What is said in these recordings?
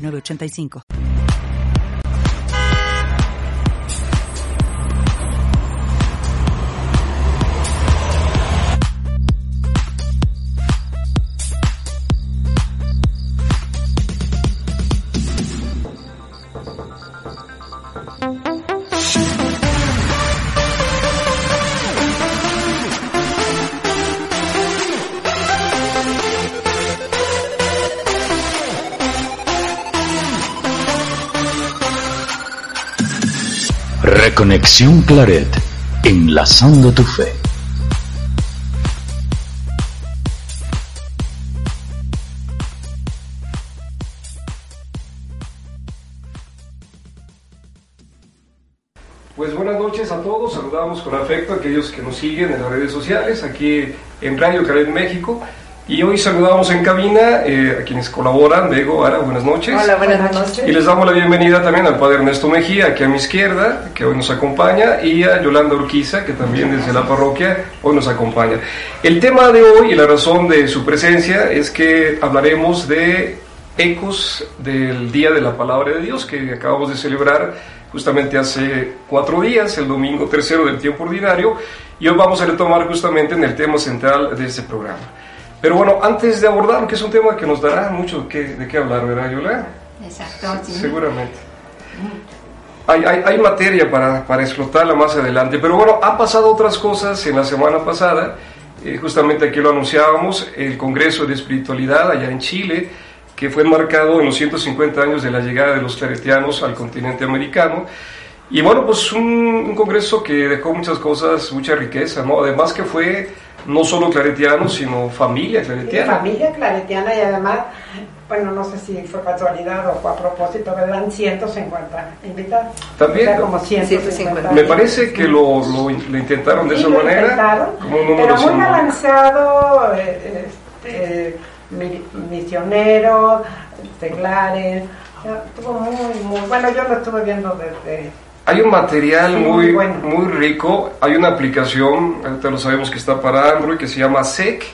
985. Conexión Claret, enlazando tu fe. Pues buenas noches a todos, saludamos con afecto a aquellos que nos siguen en las redes sociales, aquí en Radio Claret México. Y hoy saludamos en cabina eh, a quienes colaboran. Bego, Ara, buenas noches. Hola, buenas noches. Y les damos la bienvenida también al padre Ernesto Mejía, aquí a mi izquierda, que hoy nos acompaña, y a Yolanda Urquiza, que también desde la parroquia hoy nos acompaña. El tema de hoy y la razón de su presencia es que hablaremos de ecos del Día de la Palabra de Dios que acabamos de celebrar justamente hace cuatro días, el domingo tercero del tiempo ordinario, y hoy vamos a retomar justamente en el tema central de este programa. Pero bueno, antes de abordar, que es un tema que nos dará mucho de qué hablar, ¿verdad, Yola? Exacto, sí. Seguramente. Hay, hay, hay, materia para, para, explotarla más adelante, pero bueno, han pasado otras cosas en la semana pasada, eh, justamente aquí lo anunciábamos, el Congreso de Espiritualidad allá en Chile, que fue marcado en los 150 años de la llegada de los claretianos al continente americano, y bueno, pues un, un congreso que dejó muchas cosas, mucha riqueza, ¿no? Además que fue no solo claretianos, sino familia claretiana. familia claretiana y además, bueno, no sé si fue casualidad o fue a propósito, pero eran 150 invitados. También. como 150. Me parece que lo, lo, intentaron de esa manera. Como un número pero muy avanzado, eh, este, misioneros, seglares. Estuvo muy, muy. Bueno, yo lo estuve viendo desde hay un material muy, muy, rico, hay una aplicación, ahorita lo sabemos que está para Android, que se llama SEC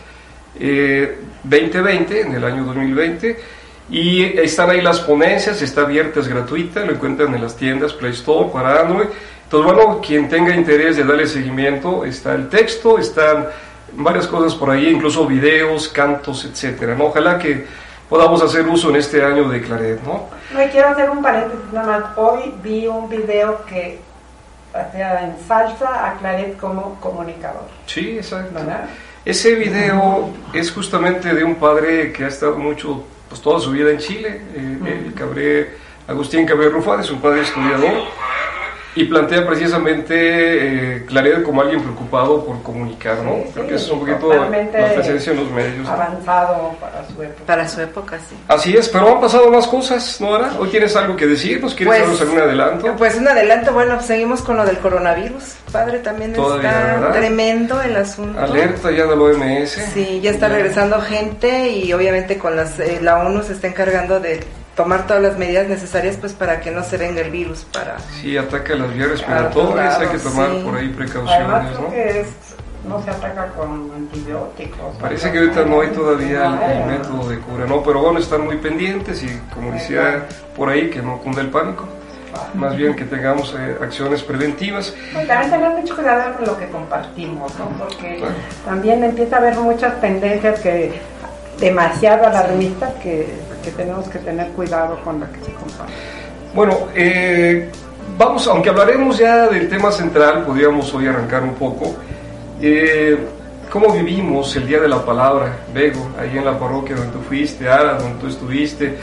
2020, eh, en el año 2020, y están ahí las ponencias, está abierta, es gratuita, lo encuentran en las tiendas Play Store para Android. Entonces, bueno, quien tenga interés de darle seguimiento, está el texto, están varias cosas por ahí, incluso videos, cantos, etcétera. ¿no? Ojalá que podamos hacer uso en este año de Claret, ¿no? Me quiero hacer un paréntesis nada más. Hoy vi un video que hacía en salsa a Claret como comunicador. Sí, exacto. Ese video es justamente de un padre que ha estado mucho, pues toda su vida en Chile, eh, el Cabré, Agustín Cabré Rufán, es un padre estudiador y plantea precisamente eh, como alguien preocupado por comunicar, ¿no? Creo que eso es un poquito la presencia en los medios. Avanzado para su época. Para su época, sí. Así es, pero han pasado más cosas, ¿no, Ara? ¿Hoy tienes algo que decir? ¿Nos quieres pues, darnos algún adelanto? Pues un adelanto, bueno, seguimos con lo del coronavirus. Padre, también está tremendo el asunto. Alerta ya del OMS. Sí, ya está regresando gente y obviamente con las, eh, la ONU se está encargando de tomar todas las medidas necesarias pues para que no se venga el virus para sí ataca las vías respiratorias hay que tomar por ahí precauciones ¿no? Que es, no se ataca con antibióticos parece que ahorita no hay todavía el, método de cura no pero bueno están muy pendientes y como decía por ahí que no cunde el pánico. Más bien que tengamos eh, acciones preventivas. Pues también tener mucho cuidado con lo que compartimos, ¿no? porque también empieza a haber muchas tendencias que demasiado alarmistas que que tenemos que tener cuidado con la que se comparte. Bueno, eh, vamos, aunque hablaremos ya del tema central, podríamos hoy arrancar un poco. Eh, ¿Cómo vivimos el Día de la Palabra, Bego, ahí en la parroquia donde tú fuiste, Ara, donde tú estuviste?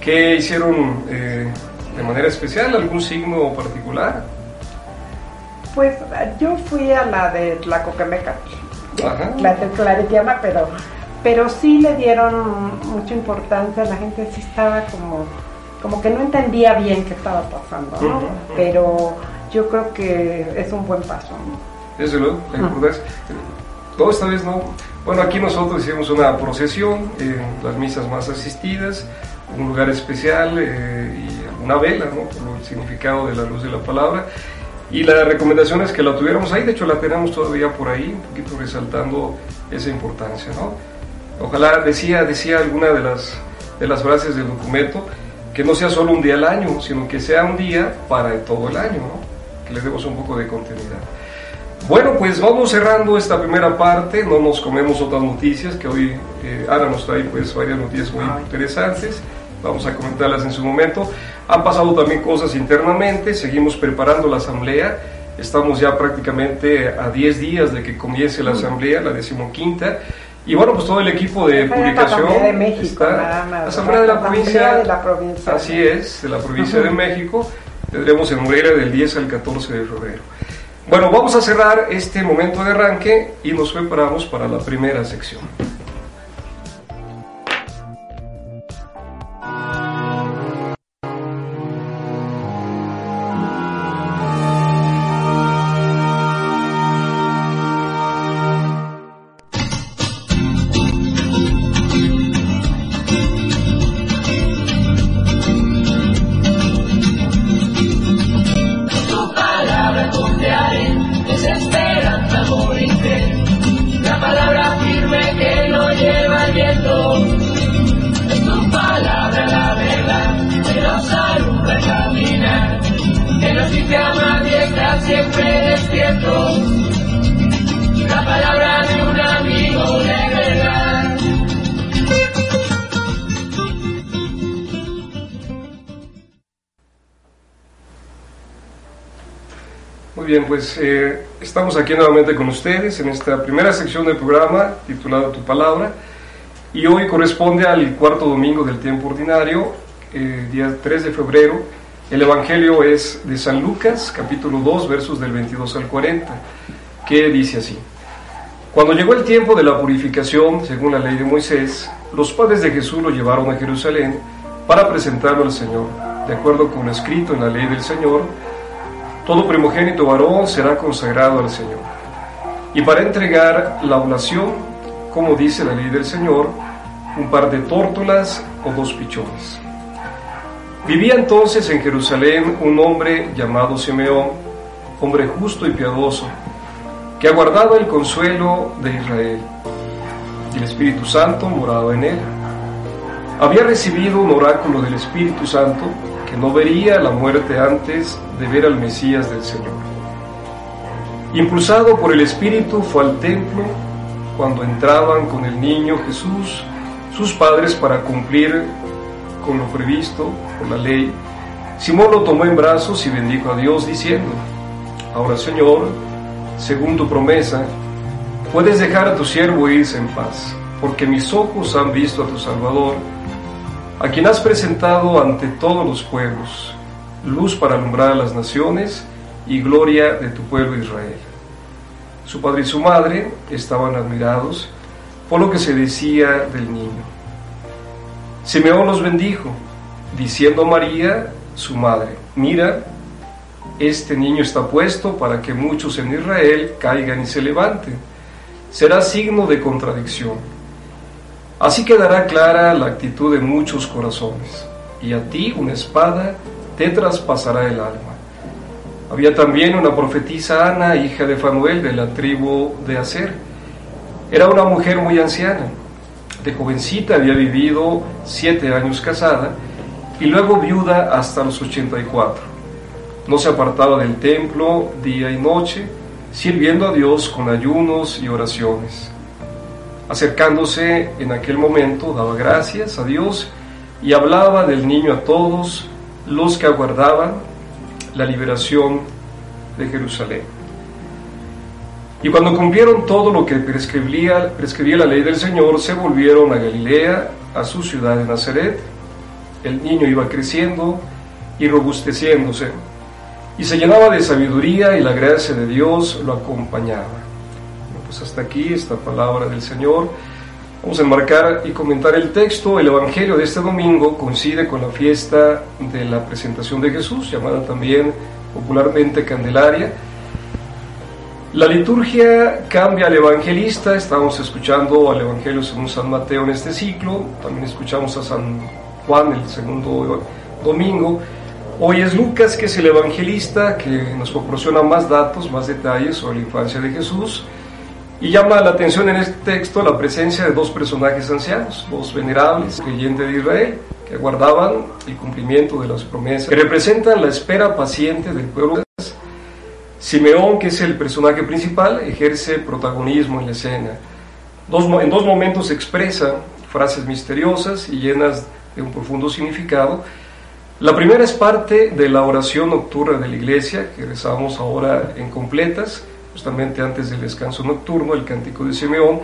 ¿Qué hicieron eh, de manera especial? ¿Algún signo particular? Pues yo fui a la de la Coquemeca, la de Claretiana, pero pero sí le dieron mucha importancia, la gente sí estaba como como que no entendía bien qué estaba pasando, ¿no? Pero yo creo que es un buen paso. ¿no? Desde luego, la importancia. No, esta vez no. Bueno, aquí nosotros hicimos una procesión, eh, las misas más asistidas, un lugar especial eh, y una vela, ¿no? Por el significado de la luz de la palabra. Y la recomendación es que la tuviéramos ahí, de hecho la tenemos todavía por ahí, un poquito resaltando esa importancia, ¿no? Ojalá, decía, decía alguna de las, de las frases del documento, que no sea solo un día al año, sino que sea un día para todo el año, ¿no? Que le demos un poco de continuidad. Bueno, pues vamos cerrando esta primera parte, no nos comemos otras noticias, que hoy eh, Ana nos trae pues varias noticias muy interesantes, vamos a comentarlas en su momento. Han pasado también cosas internamente, seguimos preparando la asamblea, estamos ya prácticamente a 10 días de que comience la asamblea, la decimoquinta, y bueno, pues todo el equipo de publicación la Asamblea de México, está, nada más, la Asamblea de la, Asamblea provincia, de la provincia. así es, de la provincia de México, tendremos en Morelia del 10 al 14 de febrero. Bueno, vamos a cerrar este momento de arranque y nos preparamos para la primera sección. Pues eh, estamos aquí nuevamente con ustedes en esta primera sección del programa titulada Tu Palabra y hoy corresponde al cuarto domingo del tiempo ordinario, eh, día 3 de febrero. El Evangelio es de San Lucas, capítulo 2, versos del 22 al 40, que dice así. Cuando llegó el tiempo de la purificación, según la ley de Moisés, los padres de Jesús lo llevaron a Jerusalén para presentarlo al Señor, de acuerdo con lo escrito en la ley del Señor, todo primogénito varón será consagrado al Señor. Y para entregar la oblación, como dice la ley del Señor, un par de tórtolas o dos pichones. Vivía entonces en Jerusalén un hombre llamado Simeón, hombre justo y piadoso, que aguardaba el consuelo de Israel. Y el Espíritu Santo moraba en él. Había recibido un oráculo del Espíritu Santo que no vería la muerte antes de ver al Mesías del Señor. Impulsado por el Espíritu fue al templo cuando entraban con el niño Jesús sus padres para cumplir con lo previsto por la ley. Simón lo tomó en brazos y bendijo a Dios diciendo, ahora Señor, según tu promesa, puedes dejar a tu siervo irse en paz, porque mis ojos han visto a tu Salvador, a quien has presentado ante todos los pueblos, luz para alumbrar a las naciones y gloria de tu pueblo Israel. Su padre y su madre estaban admirados por lo que se decía del niño. Simeón los bendijo, diciendo a María, su madre, mira, este niño está puesto para que muchos en Israel caigan y se levanten. Será signo de contradicción. Así quedará clara la actitud de muchos corazones, y a ti una espada te traspasará el alma. Había también una profetisa Ana, hija de Fanuel, de la tribu de Aser. Era una mujer muy anciana. De jovencita había vivido siete años casada y luego viuda hasta los 84. No se apartaba del templo día y noche, sirviendo a Dios con ayunos y oraciones. Acercándose en aquel momento, daba gracias a Dios y hablaba del niño a todos los que aguardaban la liberación de Jerusalén. Y cuando cumplieron todo lo que prescribía, prescribía la ley del Señor, se volvieron a Galilea, a su ciudad de Nazaret. El niño iba creciendo y robusteciéndose, y se llenaba de sabiduría y la gracia de Dios lo acompañaba. Pues hasta aquí esta palabra del Señor. Vamos a enmarcar y comentar el texto. El Evangelio de este domingo coincide con la fiesta de la presentación de Jesús, llamada también popularmente Candelaria. La liturgia cambia al evangelista, estamos escuchando al Evangelio según San Mateo en este ciclo, también escuchamos a San Juan el segundo domingo. Hoy es Lucas, que es el evangelista, que nos proporciona más datos, más detalles sobre la infancia de Jesús. Y llama la atención en este texto la presencia de dos personajes ancianos, dos venerables creyentes de Israel, que aguardaban el cumplimiento de las promesas, que representan la espera paciente del pueblo. Simeón, que es el personaje principal, ejerce protagonismo en la escena. Dos, en dos momentos expresa frases misteriosas y llenas de un profundo significado. La primera es parte de la oración nocturna de la iglesia, que rezamos ahora en completas, justamente antes del descanso nocturno, el cántico de Simeón.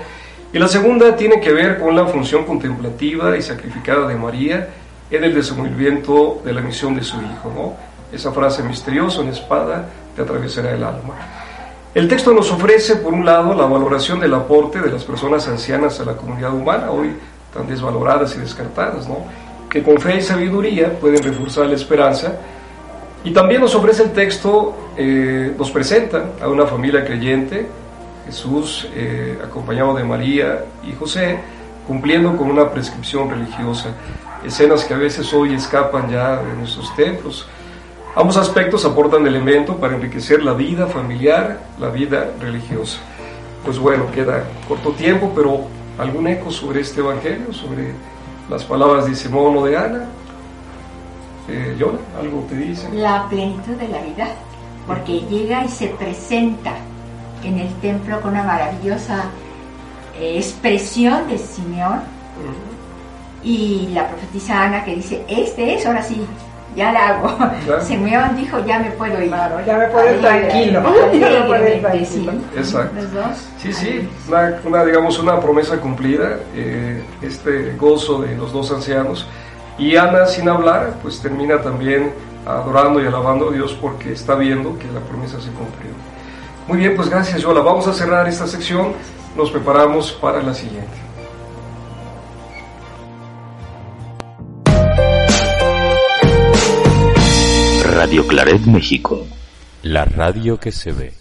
Y la segunda tiene que ver con la función contemplativa y sacrificada de María en el desenvolvimiento de la misión de su Hijo. ¿no? Esa frase misteriosa, en espada, te atravesará el alma. El texto nos ofrece, por un lado, la valoración del aporte de las personas ancianas a la comunidad humana, hoy tan desvaloradas y descartadas, ¿no? que con fe y sabiduría pueden reforzar la esperanza y también nos ofrece el texto, eh, nos presenta a una familia creyente, Jesús eh, acompañado de María y José, cumpliendo con una prescripción religiosa, escenas que a veces hoy escapan ya de nuestros templos. Ambos aspectos aportan elemento para enriquecer la vida familiar, la vida religiosa. Pues bueno, queda corto tiempo, pero algún eco sobre este evangelio, sobre las palabras de Simón o de Ana. Eh, ¿algo te dice? La plenitud de la vida, porque llega y se presenta en el templo con una maravillosa eh, expresión de Simeón y la profetisa Ana que dice, este es, ahora sí, ya la hago. Simeón dijo, ya me puedo ir. ya me puedo ir tranquilo. Exacto. Sí, sí, una, digamos, una promesa cumplida, eh, este gozo de los dos ancianos y Ana, sin hablar, pues termina también adorando y alabando a Dios porque está viendo que la promesa se cumplió. Muy bien, pues gracias, Yola. Vamos a cerrar esta sección. Nos preparamos para la siguiente. Radio Claret México. La radio que se ve.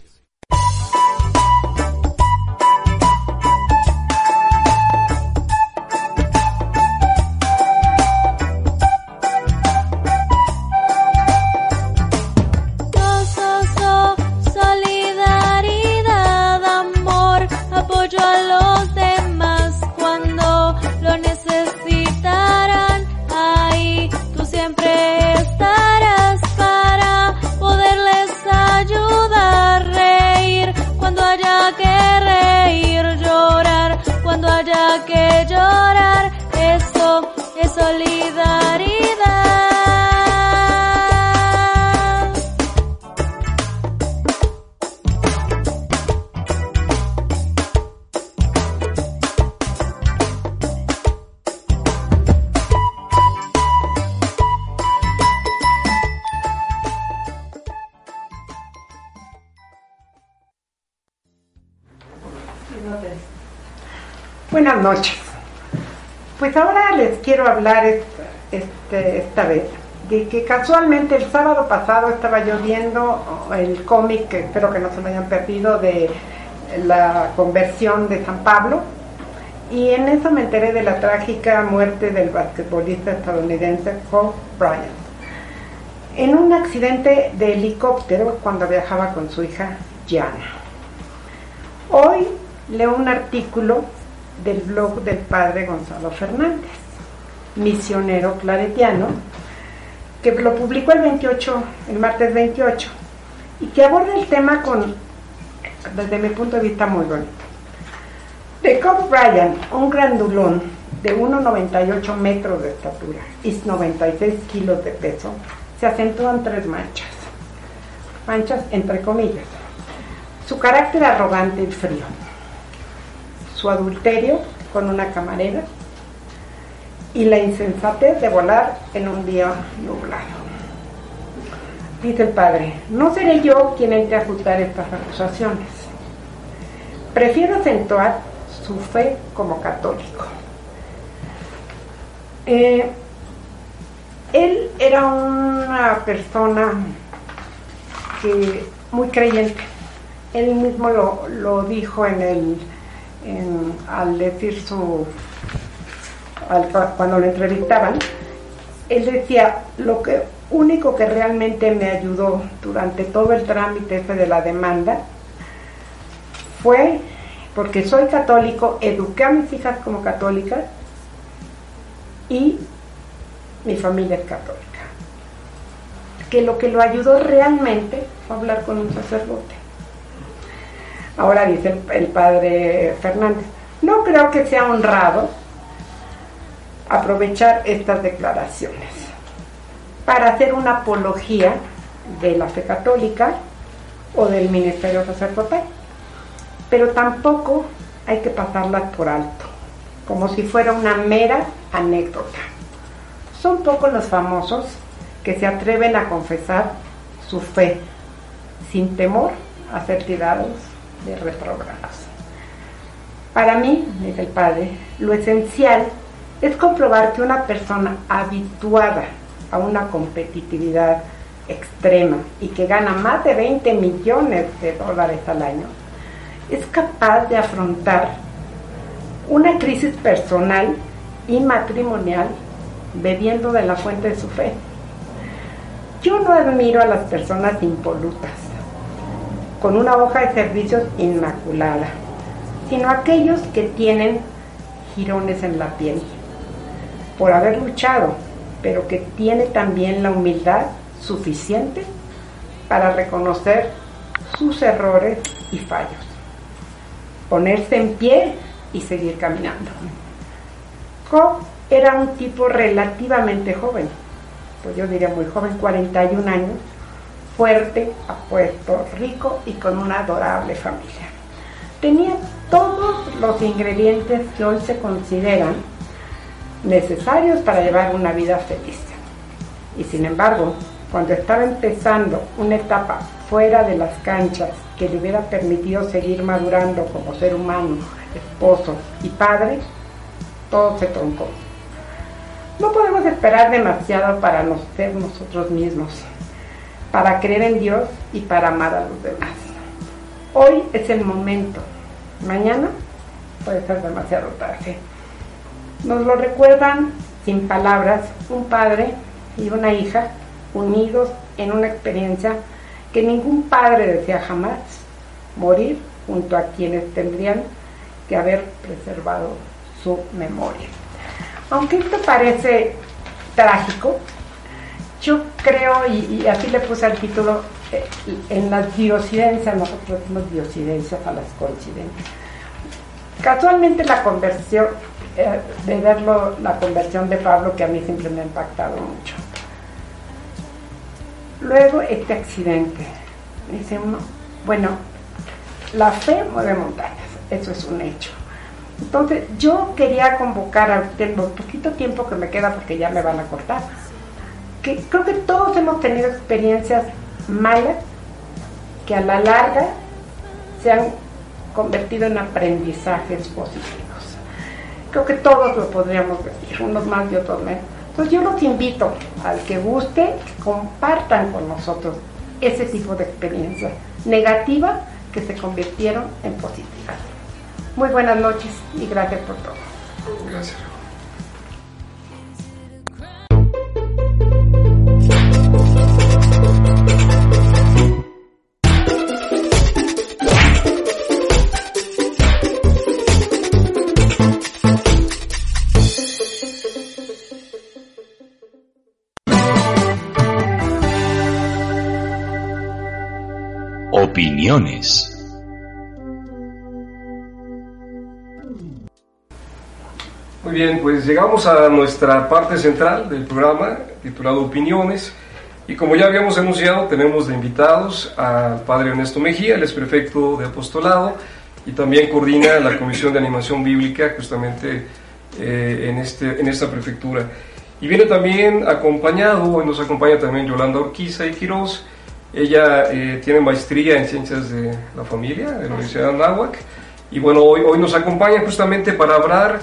Buenas noches. Pues ahora les quiero hablar este, esta vez de que casualmente el sábado pasado estaba yo viendo el cómic, que espero que no se me hayan perdido, de la conversión de San Pablo, y en eso me enteré de la trágica muerte del basquetbolista estadounidense Kobe Bryant, en un accidente de helicóptero cuando viajaba con su hija Gianna. Hoy leo un artículo del blog del padre Gonzalo Fernández, misionero claretiano, que lo publicó el 28, el martes 28, y que aborda el tema con, desde mi punto de vista, muy bonito. De Cobb Bryant, un grandulón de 1,98 metros de estatura y 96 kilos de peso, se acentúan tres manchas. Manchas entre comillas. Su carácter arrogante y frío su adulterio con una camarera y la insensatez de volar en un día nublado. Dice el padre, no seré yo quien entre a juzgar estas acusaciones. Prefiero acentuar su fe como católico. Eh, él era una persona que muy creyente. Él mismo lo dijo en el, al decir su, cuando lo entrevistaban, él decía, lo que único que realmente me ayudó durante todo el trámite ese de la demanda fue porque soy católico, eduqué a mis hijas como católicas y mi familia es católica. Que lo que lo ayudó realmente fue hablar con un sacerdote. Ahora dice el, padre Fernández, no creo que sea honrado aprovechar estas declaraciones para hacer una apología de la fe católica o del ministerio sacerdotal. Pero tampoco hay que pasarlas por alto, como si fuera una mera anécdota. Son pocos los famosos que se atreven a confesar su fe sin temor a ser tirados de reprobados. Para mí, dice el padre, lo esencial es comprobar que una persona habituada a una competitividad extrema y que gana más de 20 millones de dólares al año, es capaz de afrontar una crisis personal y matrimonial bebiendo de la fuente de su fe. Yo no admiro a las personas impolutas, con una hoja de servicios inmaculada, sino aquellos que tienen jirones en la piel, por haber luchado, pero que tiene también la humildad suficiente para reconocer sus errores y fallos, ponerse en pie y seguir caminando. Job era un tipo relativamente joven, pues yo diría muy joven, 41 años, fuerte, apuesto, rico y con una adorable familia. Tenía todos los ingredientes que hoy se consideran necesarios para llevar una vida feliz. Y sin embargo, cuando estaba empezando una etapa fuera de las canchas que le hubiera permitido seguir madurando como ser humano, esposo y padre, todo se troncó. No podemos esperar demasiado para nosotros mismos, para creer en Dios y para amar a los demás. Hoy es el momento, mañana puede ser demasiado tarde. Nos lo recuerdan sin palabras un padre y una hija unidos en una experiencia que ningún padre desea jamás, morir junto a quienes tendrían que haber preservado su memoria. Aunque esto parece trágico, yo creo, y, así le puse al título, eh, en las diosidencias, nosotros decimos diosidencias a las coincidencias. Casualmente la conversión, eh, de verlo, la conversión de Pablo, que a mí siempre me ha impactado mucho. Luego este accidente, dice uno, bueno, la fe mueve montañas, eso es un hecho. Entonces yo quería convocar a usted, lo poquito tiempo que me queda porque ya me van a cortar, que creo que todos hemos tenido experiencias malas que a la larga se han convertido en aprendizajes positivos. Creo que todos lo podríamos decir, unos más y otros menos. Entonces yo los invito al que guste, compartan con nosotros ese tipo de experiencias negativas que se convirtieron en positivas. Muy buenas noches y gracias por todo. Gracias. Opiniones. Muy bien, pues llegamos a nuestra parte central del programa, titulado Opiniones. Y como ya habíamos anunciado, tenemos de invitados al padre Ernesto Mejía, el es prefecto de apostolado y también coordina la Comisión de Animación Bíblica justamente eh, en, este, en esta prefectura. Y viene también acompañado, hoy nos acompaña también Yolanda Urquiza y Quiroz. Ella eh, tiene maestría en Ciencias de la Familia de la Universidad de Anáhuac Y bueno, hoy, hoy nos acompaña justamente para hablar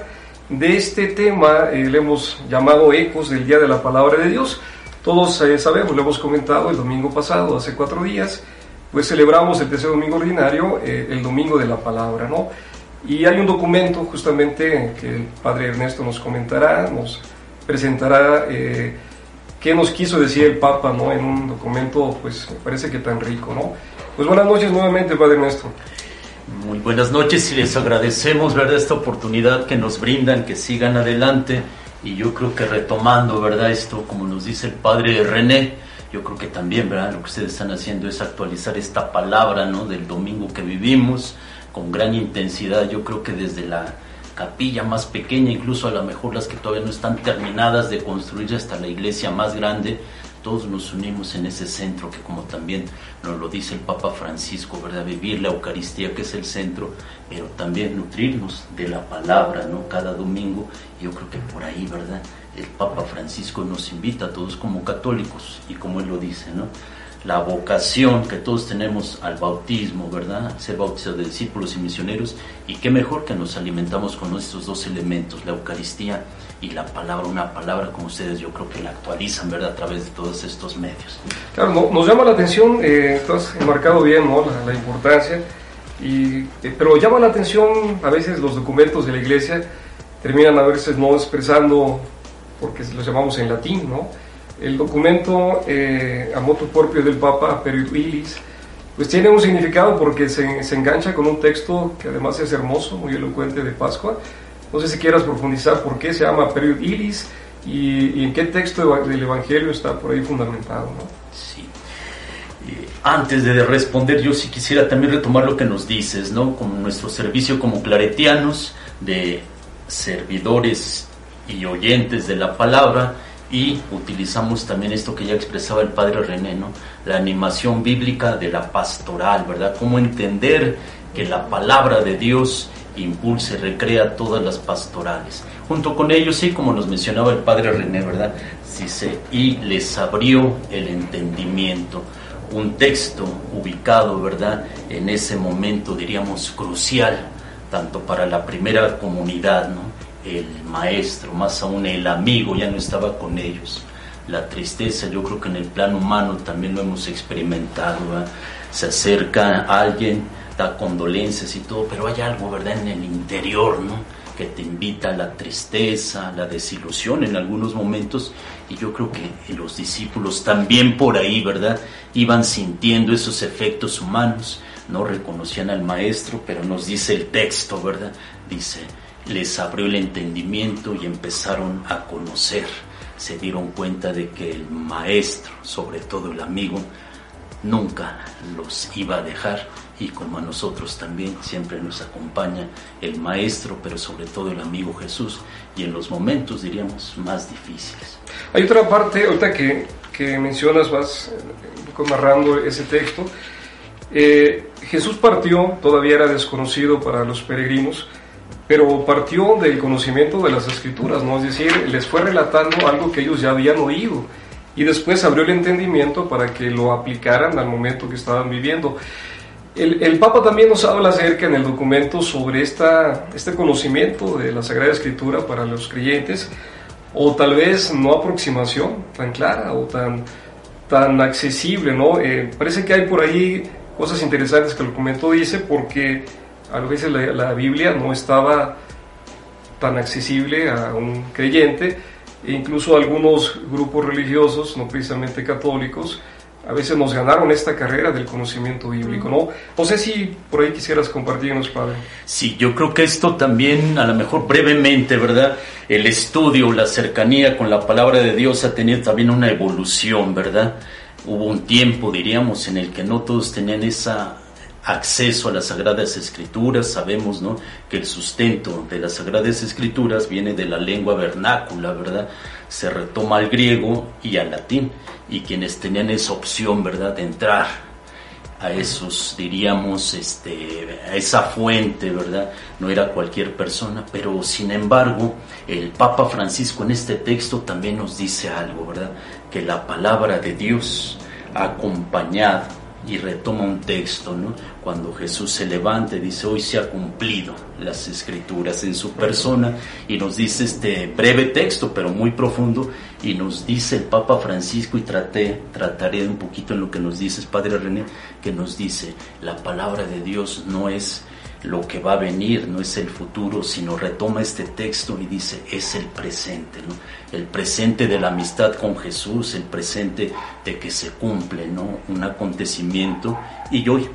de este tema, eh, le hemos llamado Ecos del Día de la Palabra de Dios. Todos eh, sabemos, lo hemos comentado el domingo pasado, hace cuatro días, pues celebramos el tercer domingo ordinario, eh, el domingo de la palabra, ¿no? Y hay un documento justamente que el padre Ernesto nos comentará, nos presentará eh, qué nos quiso decir el Papa, ¿no? En un documento, pues me parece que tan rico, ¿no? Pues buenas noches nuevamente, padre Ernesto. Muy buenas noches y les agradecemos, ¿verdad? Esta oportunidad que nos brindan, que sigan adelante. Y yo creo que retomando, ¿verdad? Esto, como nos dice el padre René, yo creo que también, ¿verdad? Lo que ustedes están haciendo es actualizar esta palabra, ¿no? Del domingo que vivimos con gran intensidad. Yo creo que desde la capilla más pequeña, incluso a lo mejor las que todavía no están terminadas de construir hasta la iglesia más grande, todos nos unimos en ese centro que como también nos lo dice el Papa Francisco, ¿verdad? Vivir la Eucaristía que es el centro, pero también nutrirnos de la palabra, ¿no? Cada domingo, yo creo que por ahí, ¿verdad? El Papa Francisco nos invita a todos como católicos y como él lo dice, ¿no? La vocación que todos tenemos al bautismo, ¿verdad? Ser bautizados de discípulos y misioneros y qué mejor que nos alimentamos con estos dos elementos, la Eucaristía y la palabra, una palabra como ustedes yo creo que la actualizan, ¿verdad? A través de todos estos medios. Claro, no- nos llama la atención, eh, tú has marcado bien ¿no? la, la importancia, y, eh, pero llama la atención a veces los documentos de la iglesia terminan a veces no expresando, porque los llamamos en latín, ¿no? El documento eh, a motu propio del Papa Period Illis, pues tiene un significado porque se, se engancha con un texto que además es hermoso, muy elocuente de Pascua. No sé si quieras profundizar por qué se llama Period Illis y, y en qué texto del Evangelio está por ahí fundamentado, ¿no? Sí. Eh, antes de responder, yo sí quisiera también retomar lo que nos dices, ¿no? Como nuestro servicio como claretianos, de servidores y oyentes de la palabra, y utilizamos también esto que ya expresaba el padre René, ¿no? La animación bíblica de la pastoral, ¿verdad? Cómo entender que la palabra de Dios impulsa y recrea todas las pastorales. Junto con ellos, sí, como nos mencionaba el padre René, ¿verdad? Dice, y les abrió el entendimiento. Un texto ubicado, ¿verdad? En ese momento, diríamos, crucial, tanto para la primera comunidad, ¿no? El maestro, más aún el amigo, ya no estaba con ellos. La tristeza, yo creo que en el plano humano también lo hemos experimentado. Se acerca a alguien, da condolencias y todo, pero hay algo, ¿verdad?, en el interior, ¿no? Que te invita a la tristeza, a la desilusión en algunos momentos. Y yo creo que los discípulos también por ahí, ¿verdad?, iban sintiendo esos efectos humanos. No reconocían al maestro, pero nos dice el texto, ¿verdad? Dice, les abrió el entendimiento y empezaron a conocer. Se dieron cuenta de que el maestro, sobre todo el amigo, nunca los iba a dejar y como a nosotros también siempre nos acompaña el maestro, pero sobre todo el amigo Jesús y en los momentos diríamos más difíciles. Hay otra parte, ahorita que, que mencionas, vas eh, narrando ese texto. Eh, Jesús partió, todavía era desconocido para los peregrinos, pero partió del conocimiento de las escrituras, ¿no? Es decir, les fue relatando algo que ellos ya habían oído y después abrió el entendimiento para que lo aplicaran al momento que estaban viviendo. El, el Papa también nos habla acerca en el documento sobre esta, este conocimiento de la Sagrada Escritura para los creyentes, o tal vez no aproximación tan clara o tan, tan accesible, ¿no? Eh, parece que hay por ahí cosas interesantes que el documento dice porque a veces la, la Biblia no estaba tan accesible a un creyente e incluso algunos grupos religiosos, no precisamente católicos, a veces nos ganaron esta carrera del conocimiento bíblico, ¿no? No sé si por ahí quisieras compartirnos, Padre. Sí, yo creo que esto también, a lo mejor brevemente, ¿verdad? El estudio, la cercanía con la palabra de Dios ha tenido también una evolución, ¿verdad? Hubo un tiempo, diríamos, en el que no todos tenían esa acceso a las sagradas escrituras, sabemos, ¿no? Que el sustento de las sagradas escrituras viene de la lengua vernácula, ¿verdad? Se retoma al griego y al latín, y quienes tenían esa opción, ¿verdad? De entrar a esos, diríamos, este, a esa fuente, ¿verdad? No era cualquier persona, pero sin embargo, el Papa Francisco en este texto también nos dice algo, ¿verdad? Que la palabra de Dios ha acompañado y retoma un texto, ¿no? Cuando Jesús se levanta y dice, hoy se ha cumplido las escrituras en su persona y nos dice este breve texto, pero muy profundo, y nos dice el Papa Francisco, y traté, trataré un poquito en lo que nos dice Padre René, que nos dice, la palabra de Dios no es lo que va a venir, no es el futuro, sino retoma este texto y dice, es el presente, ¿no? El presente de la amistad con Jesús, el presente de que se cumple, ¿no? Un acontecimiento. Y hoy,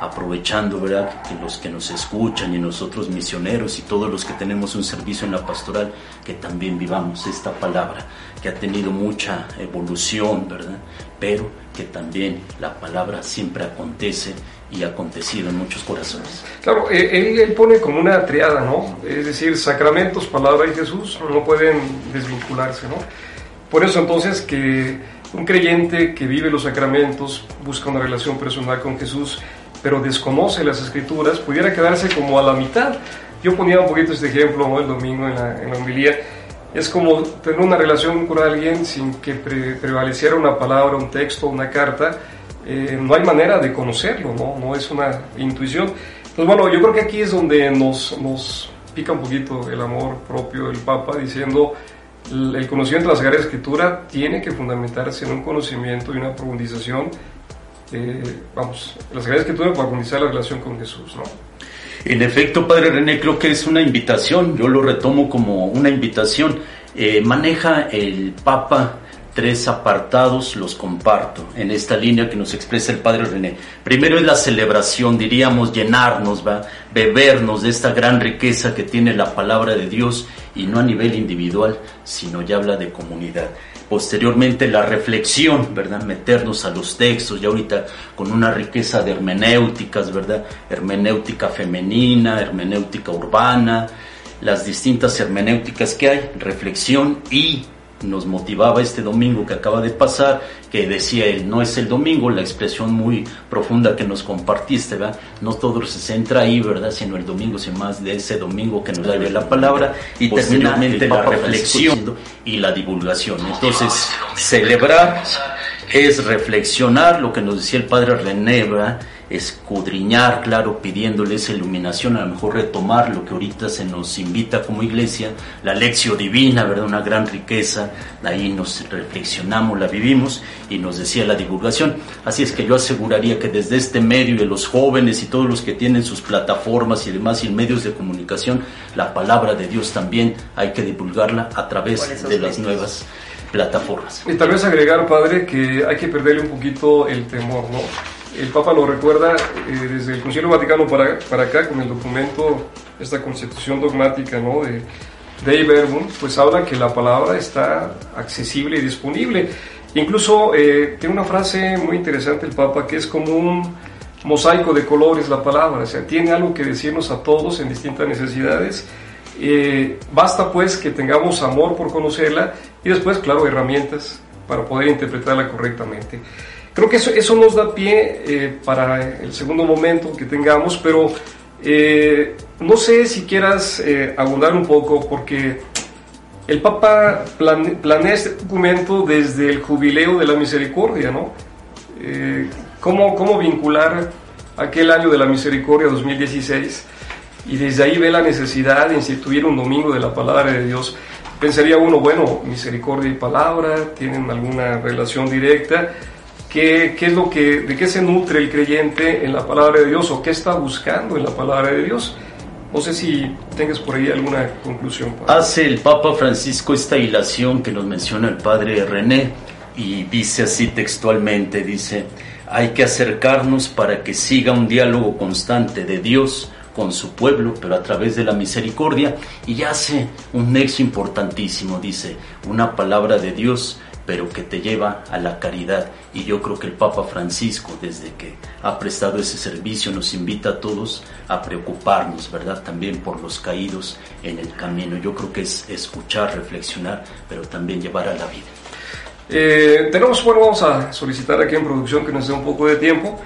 aprovechando, ¿verdad? Que los que nos escuchan y nosotros misioneros y todos los que tenemos un servicio en la pastoral, que también vivamos esta palabra, que ha tenido mucha evolución, ¿verdad? Pero que también la palabra siempre acontece y ha acontecido en muchos corazones. Claro, eh, él, él, pone como una triada, ¿no? Es decir, sacramentos, palabra y Jesús no pueden desvincularse, ¿no? Por eso entonces que un creyente que vive los sacramentos, busca una relación personal con Jesús, pero desconoce las escrituras, pudiera quedarse como a la mitad. Yo ponía un poquito este ejemplo ¿no? el domingo en la, en la homilía. Es como tener una relación con alguien sin que pre prevaleciera una palabra, un texto, una carta. Eh, no hay manera de conocerlo, ¿no? no es una intuición. Entonces, bueno, yo creo que aquí es donde nos, nos pica un poquito el amor propio del Papa, diciendo el conocimiento de la Sagrada Escritura tiene que fundamentarse en un conocimiento y una profundización eh, vamos, la Sagrada Escritura para profundizar la relación con Jesús, ¿no? En efecto, Padre René, creo que es una invitación, yo lo retomo como una invitación. Eh, maneja el Papa tres apartados, los comparto en esta línea que nos expresa el Padre René. Primero es la celebración, diríamos, llenarnos, bebernos de esta gran riqueza que tiene la palabra de Dios y no a nivel individual, sino ya habla de comunidad posteriormente la reflexión, ¿verdad? Meternos a los textos, ya ahorita con una riqueza de hermenéuticas, ¿verdad? Hermenéutica femenina, hermenéutica urbana, las distintas hermenéuticas que hay, reflexión y nos motivaba este domingo que acaba de pasar, que decía él, no es el domingo, la expresión muy profunda que nos compartiste, ¿verdad? No todo se centra ahí, ¿verdad? Sino el domingo, sino más de ese domingo que nos da la palabra y terminalmente la reflexión y la divulgación. Entonces, celebrar es reflexionar lo que nos decía el padre René, ¿verdad? Escudriñar, claro, pidiéndole esa iluminación, a lo mejor retomar lo que ahorita se nos invita como iglesia, la lección divina, ¿verdad? Una gran riqueza, ahí nos reflexionamos, la vivimos y nos decía la divulgación. Así es que yo aseguraría que desde este medio de los jóvenes y todos los que tienen sus plataformas y demás y medios de comunicación, la palabra de Dios también hay que divulgarla a través de las nuevas plataformas. Y tal vez agregar, padre, que hay que perderle un poquito el temor, ¿no? El Papa lo recuerda eh, desde el Concilio Vaticano para, para acá con el documento, esta constitución dogmática ¿no? de Dei Verbum, pues habla que la palabra está accesible y disponible. Incluso eh, tiene una frase muy interesante el Papa que es como un mosaico de colores la palabra, o sea, tiene algo que decirnos a todos en distintas necesidades. Eh, basta pues que tengamos amor por conocerla y después, claro, herramientas para poder interpretarla correctamente. Creo que eso, eso nos da pie eh, para el segundo momento que tengamos, pero eh, no sé si quieras eh, abundar un poco, porque el Papa planea este documento desde el jubileo de la misericordia, ¿no? ¿cómo, ¿Cómo vincular aquel año de la misericordia 2016? Y desde ahí ve la necesidad de instituir un domingo de la palabra de Dios. Pensaría uno, bueno, misericordia y palabra tienen alguna relación directa, ¿Qué, qué, es lo que, ¿De qué se nutre el creyente en la palabra de Dios o qué está buscando en la palabra de Dios? No sé si tengas por ahí alguna conclusión. Hace el Papa Francisco esta hilación que nos menciona el Padre René y dice así textualmente, dice, hay que acercarnos para que siga un diálogo constante de Dios con su pueblo, pero a través de la misericordia, y hace un nexo importantísimo, dice, una palabra de Dios pero que te lleva a la caridad. Y yo creo que el Papa Francisco, desde que ha prestado ese servicio, nos invita a todos a preocuparnos, ¿verdad? También por los caídos en el camino. Yo creo que es escuchar, reflexionar, pero también llevar a la vida. Eh, tenemos, bueno, vamos a solicitar aquí en producción que nos dé un poco de tiempo.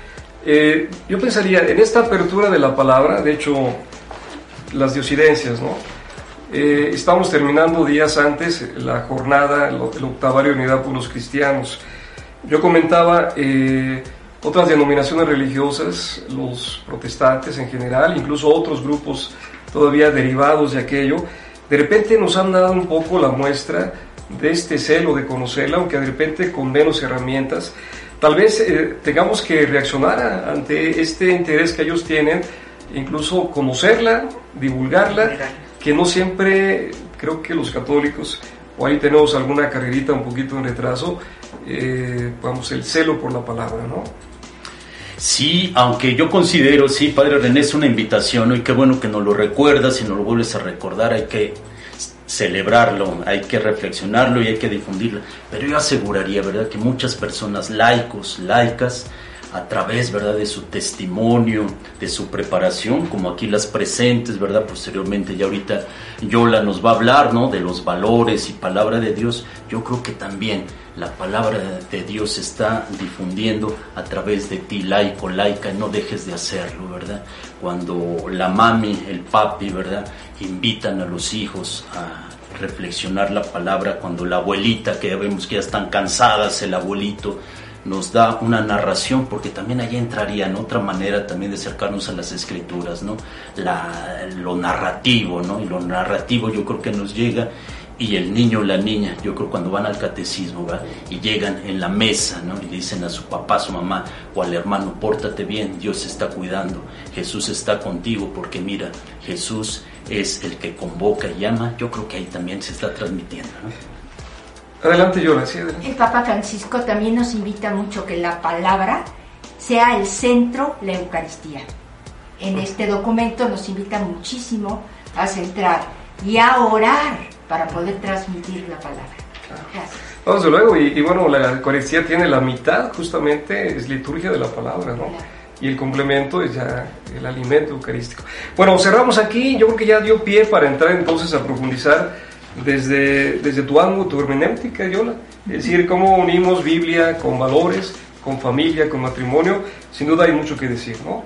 Eh, yo pensaría, en esta apertura de la palabra, de hecho, las diosidencias, ¿no? Eh, estamos terminando días antes la jornada, el, octavario de unidad por los cristianos. Yo comentaba, eh, otras denominaciones religiosas, los protestantes en general, incluso otros grupos todavía derivados de aquello, de repente nos han dado un poco la muestra de este celo de conocerla, aunque de repente con menos herramientas. Tal vez eh, tengamos que reaccionar ante este interés que ellos tienen, incluso conocerla, divulgarla, que no siempre creo que los católicos, o ahí tenemos alguna carrerita un poquito en retraso, eh, vamos, el celo por la palabra, ¿no? Sí, aunque yo considero, sí, Padre René, es una invitación, y qué bueno que nos lo recuerdas y nos lo vuelves a recordar, hay que celebrarlo, hay que reflexionarlo y hay que difundirlo. Pero yo aseguraría, ¿verdad?, que muchas personas laicos, laicas, a través, ¿verdad?, de su testimonio, de su preparación, como aquí las presentes, ¿verdad?, posteriormente ya ahorita Yola nos va a hablar, ¿no?, de los valores y palabra de Dios, yo creo que también la palabra de Dios se está difundiendo a través de ti, laico, laica, no dejes de hacerlo, ¿verdad? Cuando la mami, el papi, ¿verdad?, invitan a los hijos a reflexionar la palabra, cuando la abuelita, que ya vemos que ya están cansadas, el abuelito, nos da una narración, porque también ahí entraría en otra manera también de acercarnos a las escrituras, ¿no? La, lo narrativo, ¿no? Y lo narrativo yo creo que nos llega y el niño o la niña, yo creo cuando van al catecismo ¿verdad? y llegan en la mesa ¿no? y dicen a su papá, a su mamá o al hermano, pórtate bien, Dios está cuidando, Jesús está contigo porque mira, Jesús es el que convoca y llama, yo creo que ahí también se está transmitiendo. Adelante, Yola. El Papa Francisco también nos invita mucho que la palabra sea el centro, la Eucaristía. En este documento nos invita muchísimo a centrar y a orar para poder transmitir la palabra. Gracias. Vamos, luego, y, bueno, la Eucaristía tiene la mitad, justamente, es liturgia de la palabra, ¿no? Y el complemento es ya el alimento eucarístico. Bueno, cerramos aquí, yo creo que ya dio pie para entrar entonces a profundizar desde, desde tu ángulo, tu hermenéutica, Yola. Es decir, cómo unimos Biblia con valores, con familia, con matrimonio. Sin duda hay mucho que decir, ¿no?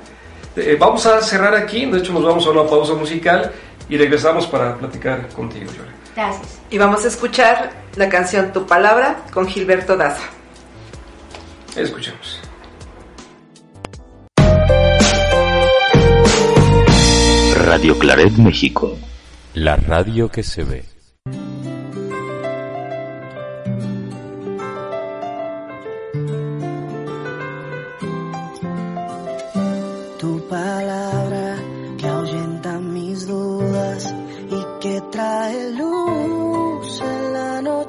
Eh, vamos a cerrar aquí, de hecho nos vamos a una pausa musical y regresamos para platicar contigo, Yola. Gracias. Y vamos a escuchar la canción Tu Palabra con Gilberto Daza. Escuchemos. Radio Claret México. La radio que se ve.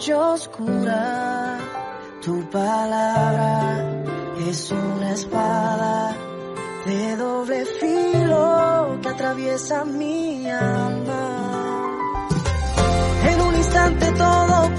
Oscura. Tu palabra es una espada de doble filo que atraviesa mi alma. En un instante todo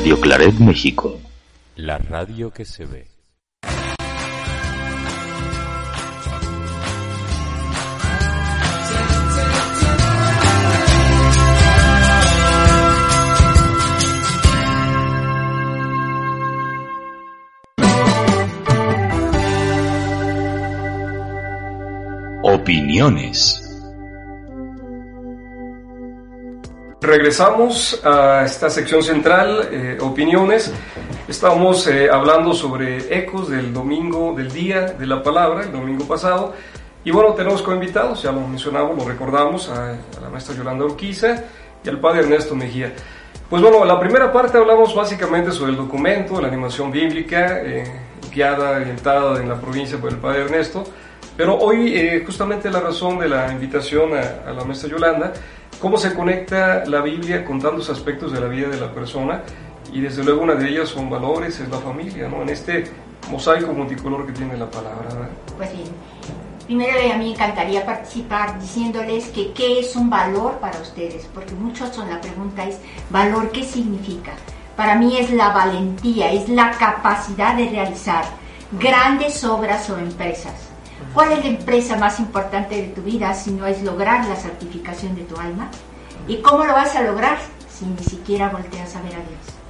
Radio Claret México. La radio que se ve. Opiniones. Regresamos a esta sección central, eh, opiniones. Estamos eh, hablando sobre ecos del domingo, del día de la palabra, el domingo pasado. Y bueno, tenemos co-invitados, ya lo mencionamos, lo recordamos, a, a la maestra Yolanda Urquiza y al padre Ernesto Mejía. Pues bueno, la primera parte hablamos básicamente sobre el documento, la animación bíblica, eh, guiada, orientada en la provincia por el padre Ernesto. Pero hoy, eh, justamente la razón de la invitación a, a la maestra Yolanda, cómo se conecta la Biblia con tantos aspectos de la vida de la persona y desde luego una de ellas son valores, es la familia, ¿no? En este mosaico multicolor que tiene la palabra. ¿verdad? Pues bien, primero a mí me encantaría participar diciéndoles que qué es un valor para ustedes, porque muchos son la pregunta es, ¿valor qué significa? Para mí es la valentía, es la capacidad de realizar grandes obras o empresas. ¿Cuál es la empresa más importante de tu vida si no es lograr la santificación de tu alma? ¿Y cómo lo vas a lograr si ni siquiera volteas a ver a Dios?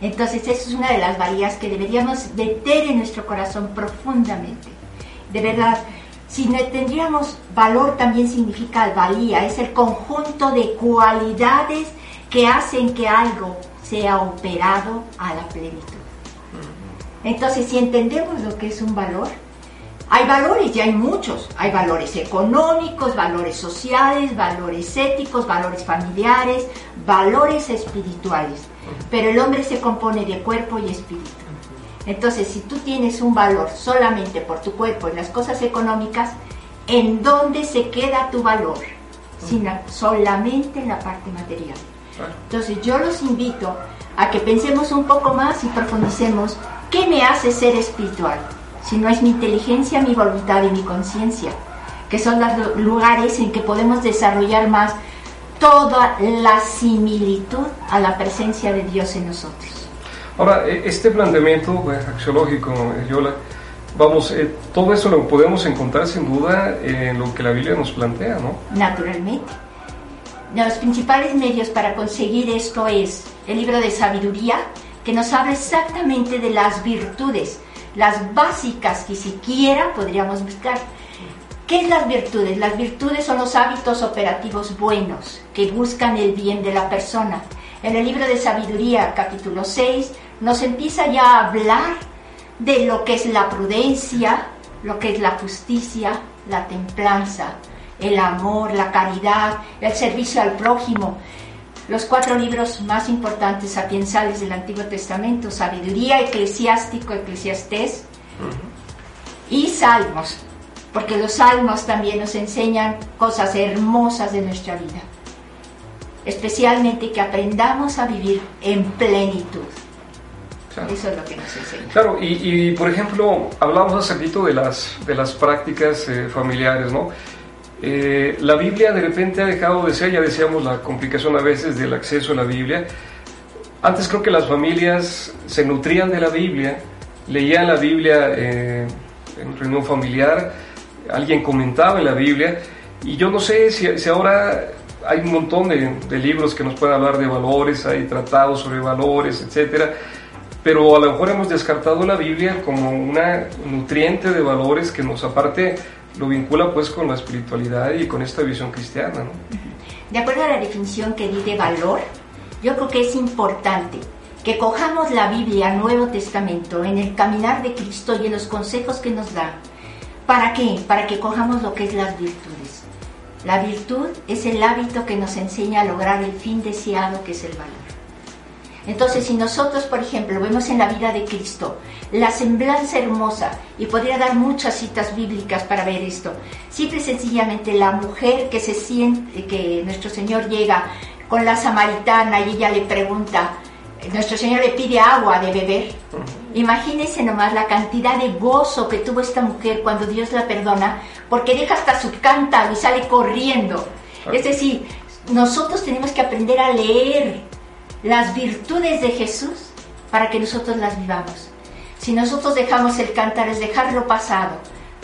Entonces, esa es una de las valías que deberíamos meter en nuestro corazón profundamente. De verdad, si no tendríamos valor también significa valía, es el conjunto de cualidades que hacen que algo sea operado a la plenitud. Entonces, si entendemos lo que es un valor, hay valores y hay muchos. Hay valores económicos, valores sociales, valores éticos, valores familiares, valores espirituales. Pero el hombre se compone de cuerpo y espíritu. Entonces, si tú tienes un valor solamente por tu cuerpo y las cosas económicas, ¿en dónde se queda tu valor? Sin la- solamente en la parte material. Entonces, yo los invito a que pensemos un poco más y profundicemos qué me hace ser espiritual. Si no es mi inteligencia, mi voluntad y mi conciencia, que son los lu- lugares en que podemos desarrollar más toda la similitud a la presencia de Dios en nosotros. Ahora, eh, este planteamiento pues, axiológico, Yola, vamos, eh, todo eso lo podemos encontrar sin duda en lo que la Biblia nos plantea, ¿no? naturalmente. Los principales medios para conseguir esto es el libro de sabiduría, que nos habla exactamente de las virtudes, las básicas que siquiera podríamos buscar. ¿Qué es las virtudes? Las virtudes son los hábitos operativos buenos que buscan el bien de la persona. En el libro de sabiduría, capítulo 6, nos empieza ya a hablar de lo que es la prudencia, lo que es la justicia, la templanza, el amor, la caridad, el servicio al prójimo. Los cuatro libros más importantes sapiensales del Antiguo Testamento, sabiduría, eclesiástico, eclesiastés y salmos, porque los salmos también nos enseñan cosas hermosas de nuestra vida, especialmente que aprendamos a vivir en plenitud. Eso es lo que nos enseña. Claro, y, y, por ejemplo, hablamos hace poquito de las, de las prácticas eh, familiares, ¿no? Eh, la Biblia de repente ha dejado de ser, ya decíamos, la complicación a veces del acceso a la Biblia. Antes creo que las familias se nutrían de la Biblia, leían la Biblia eh, en reunión familiar, alguien comentaba en la Biblia, y yo no sé si, si ahora hay un montón de, de, libros que nos pueden hablar de valores, hay tratados sobre valores, etcétera, pero a lo mejor hemos descartado la Biblia como una nutriente de valores que nos aparte lo vincula pues con la espiritualidad y con esta visión cristiana, ¿no? De acuerdo a la definición que di de valor, yo creo que es importante que cojamos la Biblia, Nuevo Testamento, en el caminar de Cristo y en los consejos que nos da. ¿Para qué? Para que cojamos lo que es las virtudes. La virtud es el hábito que nos enseña a lograr el fin deseado que es el valor. Entonces, si nosotros, por ejemplo, vemos en la vida de Cristo la semblanza hermosa, y podría dar muchas citas bíblicas para ver esto, simple y sencillamente la mujer que se siente, que nuestro Señor llega con la samaritana y ella le pregunta, nuestro Señor le pide agua de beber. Imagínense nomás la cantidad de gozo que tuvo esta mujer cuando Dios la perdona, porque deja hasta su cántaro y sale corriendo. Es decir, nosotros tenemos que aprender a leer las virtudes de Jesús para que nosotros las vivamos. Si nosotros dejamos el cántaro es dejar lo pasado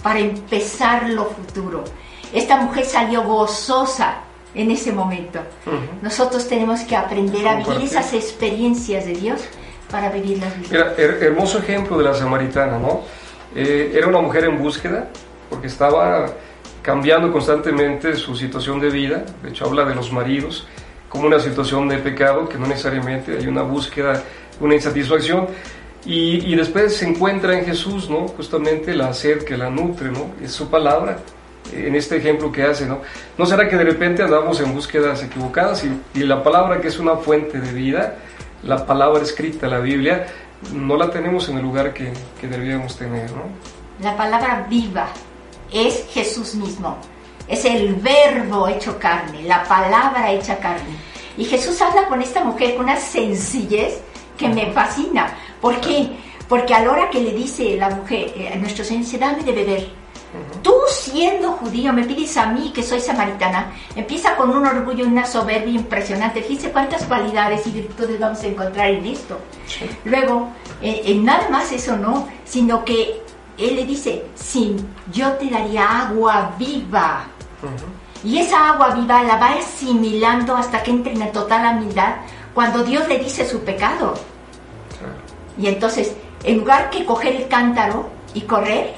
para empezar lo futuro. Esta mujer salió gozosa en ese momento. Nosotros tenemos que aprender a vivir esas experiencias de Dios para vivir las virtudes. Mira, her- hermoso ejemplo de la samaritana, ¿no? Eh, era una mujer en búsqueda, porque estaba cambiando constantemente su situación de vida. De hecho, habla de los maridos como una situación de pecado, que no necesariamente hay una búsqueda, una insatisfacción. Y, y después se encuentra en Jesús, ¿no? Justamente la sed que la nutre, ¿no? Es su palabra, eh, en este ejemplo que hace, ¿no? ¿No será que de repente andamos en búsquedas equivocadas y, y la palabra que es una fuente de vida, la palabra escrita, la Biblia, no la tenemos en el lugar que, que deberíamos tener, ¿no? La palabra viva es Jesús mismo. Es el verbo hecho carne, la palabra hecha carne. Y Jesús habla con esta mujer con una sencillez que me fascina. ¿Por qué? Porque a la hora que le dice la mujer, eh, nuestro Señor dice, dame de beber. Tú siendo judío me pides a mí que soy samaritana, empieza con un orgullo y una soberbia impresionante. Fíjese cuántas cualidades y virtudes vamos a encontrar en esto. Luego, eh, eh, nada más eso no, sino que él le dice, sí, yo te daría agua viva. Y esa agua viva la va asimilando hasta que entre en la total humildad cuando Dios le dice su pecado. Y entonces, en lugar que coger el cántaro y correr,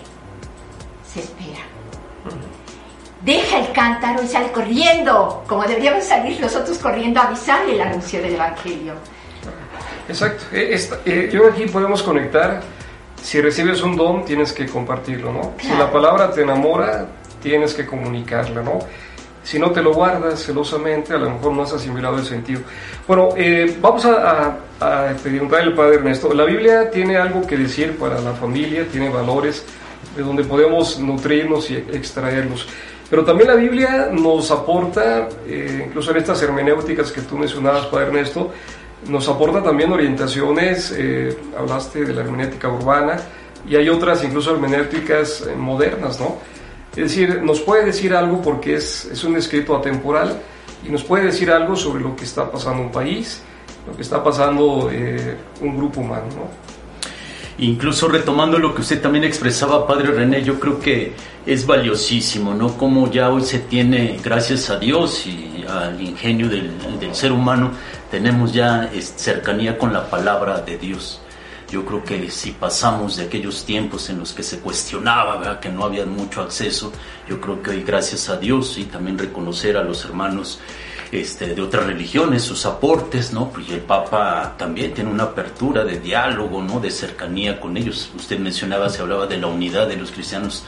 se espera. Deja el cántaro y sale corriendo, como deberíamos salir nosotros corriendo a avisar el anuncio del Evangelio. Exacto. Eh, esta- eh, yo aquí podemos conectar, si recibes un don, tienes que compartirlo, ¿no? Si la palabra te enamora, tienes que comunicarla, ¿no? Si no te lo guardas celosamente, a lo mejor no has asimilado el sentido. Bueno, eh, vamos a, a, a preguntarle al Padre Ernesto. La Biblia tiene algo que decir para la familia, tiene valores de donde podemos nutrirnos y extraerlos. Pero también la Biblia nos aporta, eh, incluso en estas hermenéuticas que tú mencionabas, Padre Ernesto, nos aporta también orientaciones, eh, hablaste de la hermenéutica urbana, y hay otras incluso hermenéuticas eh, modernas, ¿no? Es decir, nos puede decir algo porque es, es un escrito atemporal y nos puede decir algo sobre lo que está pasando un país, lo que está pasando eh, un grupo humano, ¿no? Incluso retomando lo que usted también expresaba, Padre René, yo creo que es valiosísimo, ¿no? Como ya hoy se tiene, gracias a Dios y al ingenio del, ser humano, tenemos ya cercanía con la palabra de Dios. Yo creo que si pasamos de aquellos tiempos en los que se cuestionaba, ¿verdad? que no había mucho acceso, yo creo que hoy gracias a Dios y también reconocer a los hermanos este, de otras religiones, sus aportes, ¿no? Y el Papa también tiene una apertura de diálogo, ¿no? De cercanía con ellos. Usted mencionaba, se hablaba de la unidad de los cristianos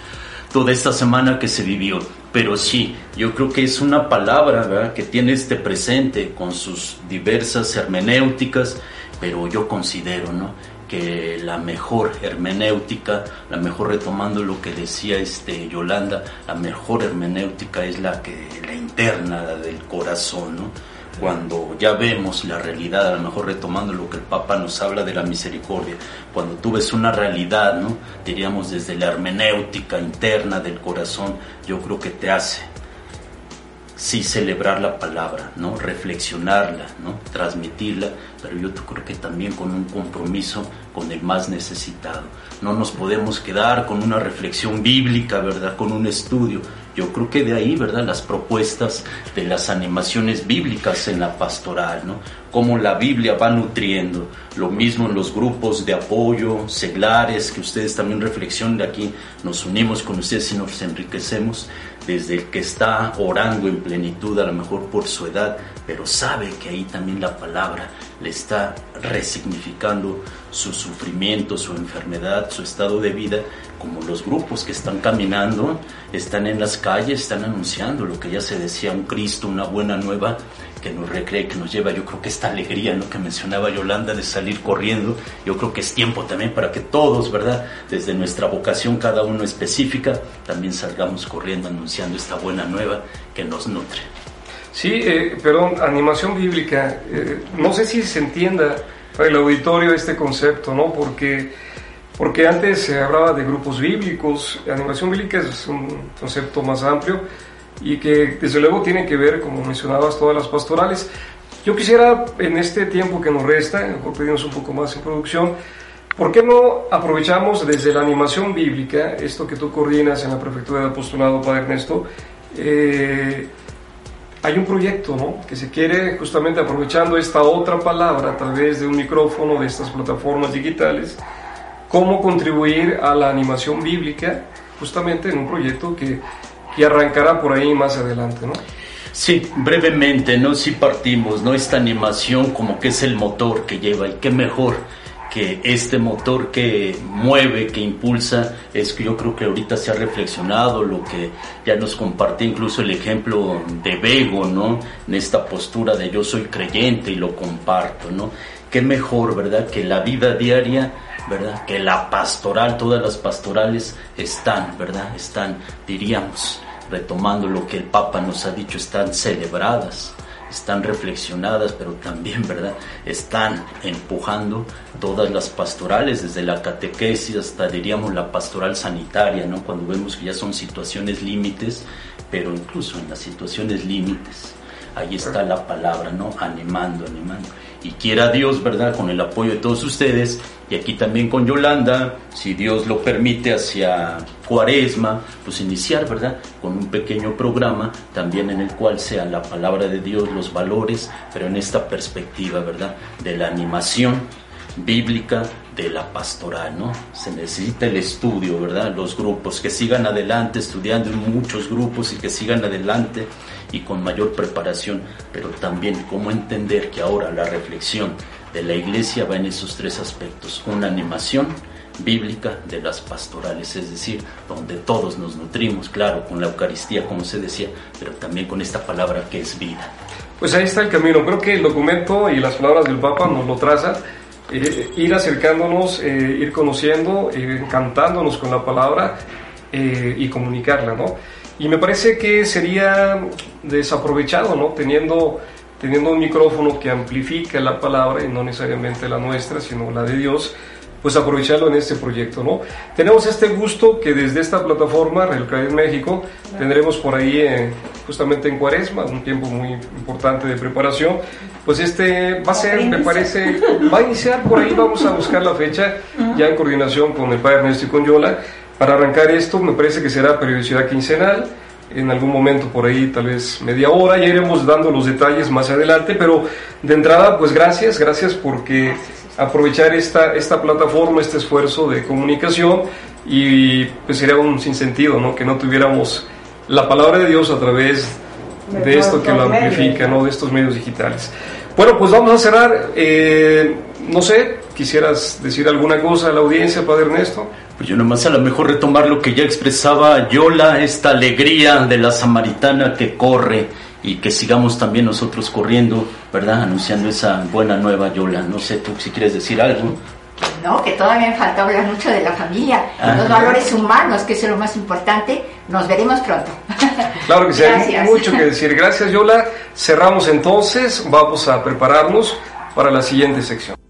toda esta semana que se vivió. Pero sí, yo creo que es una palabra, ¿verdad? Que tiene este presente con sus diversas hermenéuticas, pero yo considero, ¿no? Que la mejor hermenéutica, la mejor retomando lo que decía este Yolanda, la mejor hermenéutica es la que la interna, del corazón, ¿no? Cuando ya vemos la realidad, a lo mejor retomando lo que el Papa nos habla de la misericordia, cuando tú ves una realidad, ¿no? Diríamos desde la hermenéutica interna del corazón, yo creo que te hace sí celebrar la palabra, ¿no? Reflexionarla, ¿no? Transmitirla, pero yo creo que también con un compromiso con el más necesitado. No nos podemos quedar con una reflexión bíblica, ¿verdad? Con un estudio. Yo creo que de ahí, ¿verdad? Las propuestas de las animaciones bíblicas en la pastoral, ¿no? Cómo la Biblia va nutriendo. Lo mismo en los grupos de apoyo, seglares, que ustedes también reflexionen aquí, nos unimos con ustedes y nos enriquecemos desde el que está orando en plenitud, a lo mejor por su edad, pero sabe que ahí también la palabra le está resignificando su sufrimiento, su enfermedad, su estado de vida, como los grupos que están caminando, están en las calles, están anunciando lo que ya se decía, un Cristo, una buena nueva que nos recree, que nos lleva, yo creo que esta alegría, ¿no? que mencionaba Yolanda de salir corriendo, yo creo que es tiempo también para que todos, ¿verdad? Desde nuestra vocación, cada uno específica, también salgamos corriendo anunciando esta buena nueva que nos nutre. Sí, eh, perdón, animación bíblica. Eh, no sé si se entienda para el auditorio este concepto, ¿no? Porque, porque antes se hablaba de grupos bíblicos. Animación bíblica es un concepto más amplio y que desde luego tiene que ver, como mencionabas, todas las pastorales. Yo quisiera, en este tiempo que nos resta, mejor pedimos un poco más en producción, ¿por qué no aprovechamos desde la animación bíblica, esto que tú coordinas en la Prefectura de Apostolado, Padre Ernesto, eh, hay un proyecto ¿no? que se quiere justamente aprovechando esta otra palabra a través de un micrófono de estas plataformas digitales, cómo contribuir a la animación bíblica justamente en un proyecto que, que arrancará por ahí más adelante. ¿no? Sí, brevemente, ¿no? Si partimos, ¿no? Esta animación como que es el motor que lleva y qué mejor que este motor que mueve, que impulsa, es que yo creo que ahorita se ha reflexionado, lo que ya nos compartió incluso el ejemplo de Bego, ¿no? En esta postura de yo soy creyente y lo comparto, ¿no? Qué mejor, ¿verdad? Que la vida diaria, ¿verdad? Que la pastoral, todas las pastorales están, ¿verdad? Están, diríamos, retomando lo que el Papa nos ha dicho, están celebradas están reflexionadas, pero también, ¿verdad? Están empujando todas las pastorales, desde la catequesis hasta, diríamos, la pastoral sanitaria, ¿no? Cuando vemos que ya son situaciones límites, pero incluso en las situaciones límites, ahí está la palabra, ¿no? Animando, animando y quiera Dios, ¿verdad? Con el apoyo de todos ustedes y aquí también con Yolanda, si Dios lo permite, hacia Cuaresma, pues iniciar, ¿verdad? Con un pequeño programa también en el cual sea la palabra de Dios, los valores, pero en esta perspectiva, ¿verdad? De la animación bíblica de la pastoral, ¿no? Se necesita el estudio, ¿verdad? Los grupos que sigan adelante estudiando en muchos grupos y que sigan adelante y con mayor preparación, pero también cómo entender que ahora la reflexión de la iglesia va en esos tres aspectos, una animación bíblica de las pastorales, es decir, donde todos nos nutrimos, claro, con la Eucaristía, como se decía, pero también con esta palabra que es vida. Pues ahí está el camino, creo que el documento y las palabras del Papa nos lo trazan, eh, ir acercándonos, eh, ir conociendo, eh, encantándonos con la palabra y comunicarla, ¿no? Y me parece que sería desaprovechado, ¿no? Teniendo, teniendo un micrófono que amplifica la palabra y no necesariamente la nuestra, sino la de Dios, pues aprovecharlo en este proyecto, ¿no? Tenemos este gusto que desde esta plataforma, Radio en México, tendremos por ahí eh, justamente en Cuaresma, un tiempo muy importante de preparación, pues este va a ser, me parece, va a iniciar por ahí, vamos a buscar la fecha, ya en coordinación con el Padre Ernesto y con Yola, para arrancar esto me parece que será periodicidad quincenal, en algún momento por ahí tal vez media hora, ya iremos dando los detalles más adelante, pero de entrada pues gracias, gracias porque aprovechar esta, esta plataforma, este esfuerzo de comunicación y pues sería un sinsentido, ¿no? Que no tuviéramos la palabra de Dios a través de esto que lo amplifica, ¿no? De estos medios digitales. Bueno, pues vamos a cerrar. Eh, no sé, quisieras decir alguna cosa a la audiencia, Padre Ernesto. Pues yo nomás a lo mejor retomar lo que ya expresaba Yola, esta alegría de la samaritana que corre y que sigamos también nosotros corriendo, ¿verdad? Anunciando esa buena nueva Yola. No sé tú si quieres decir algo. No, que todavía me falta hablar mucho de la familia, de los valores humanos, que es lo más importante. Nos veremos pronto. Claro que sí, hay mucho que decir. Gracias, Yola. Cerramos entonces, vamos a prepararnos para la siguiente sección.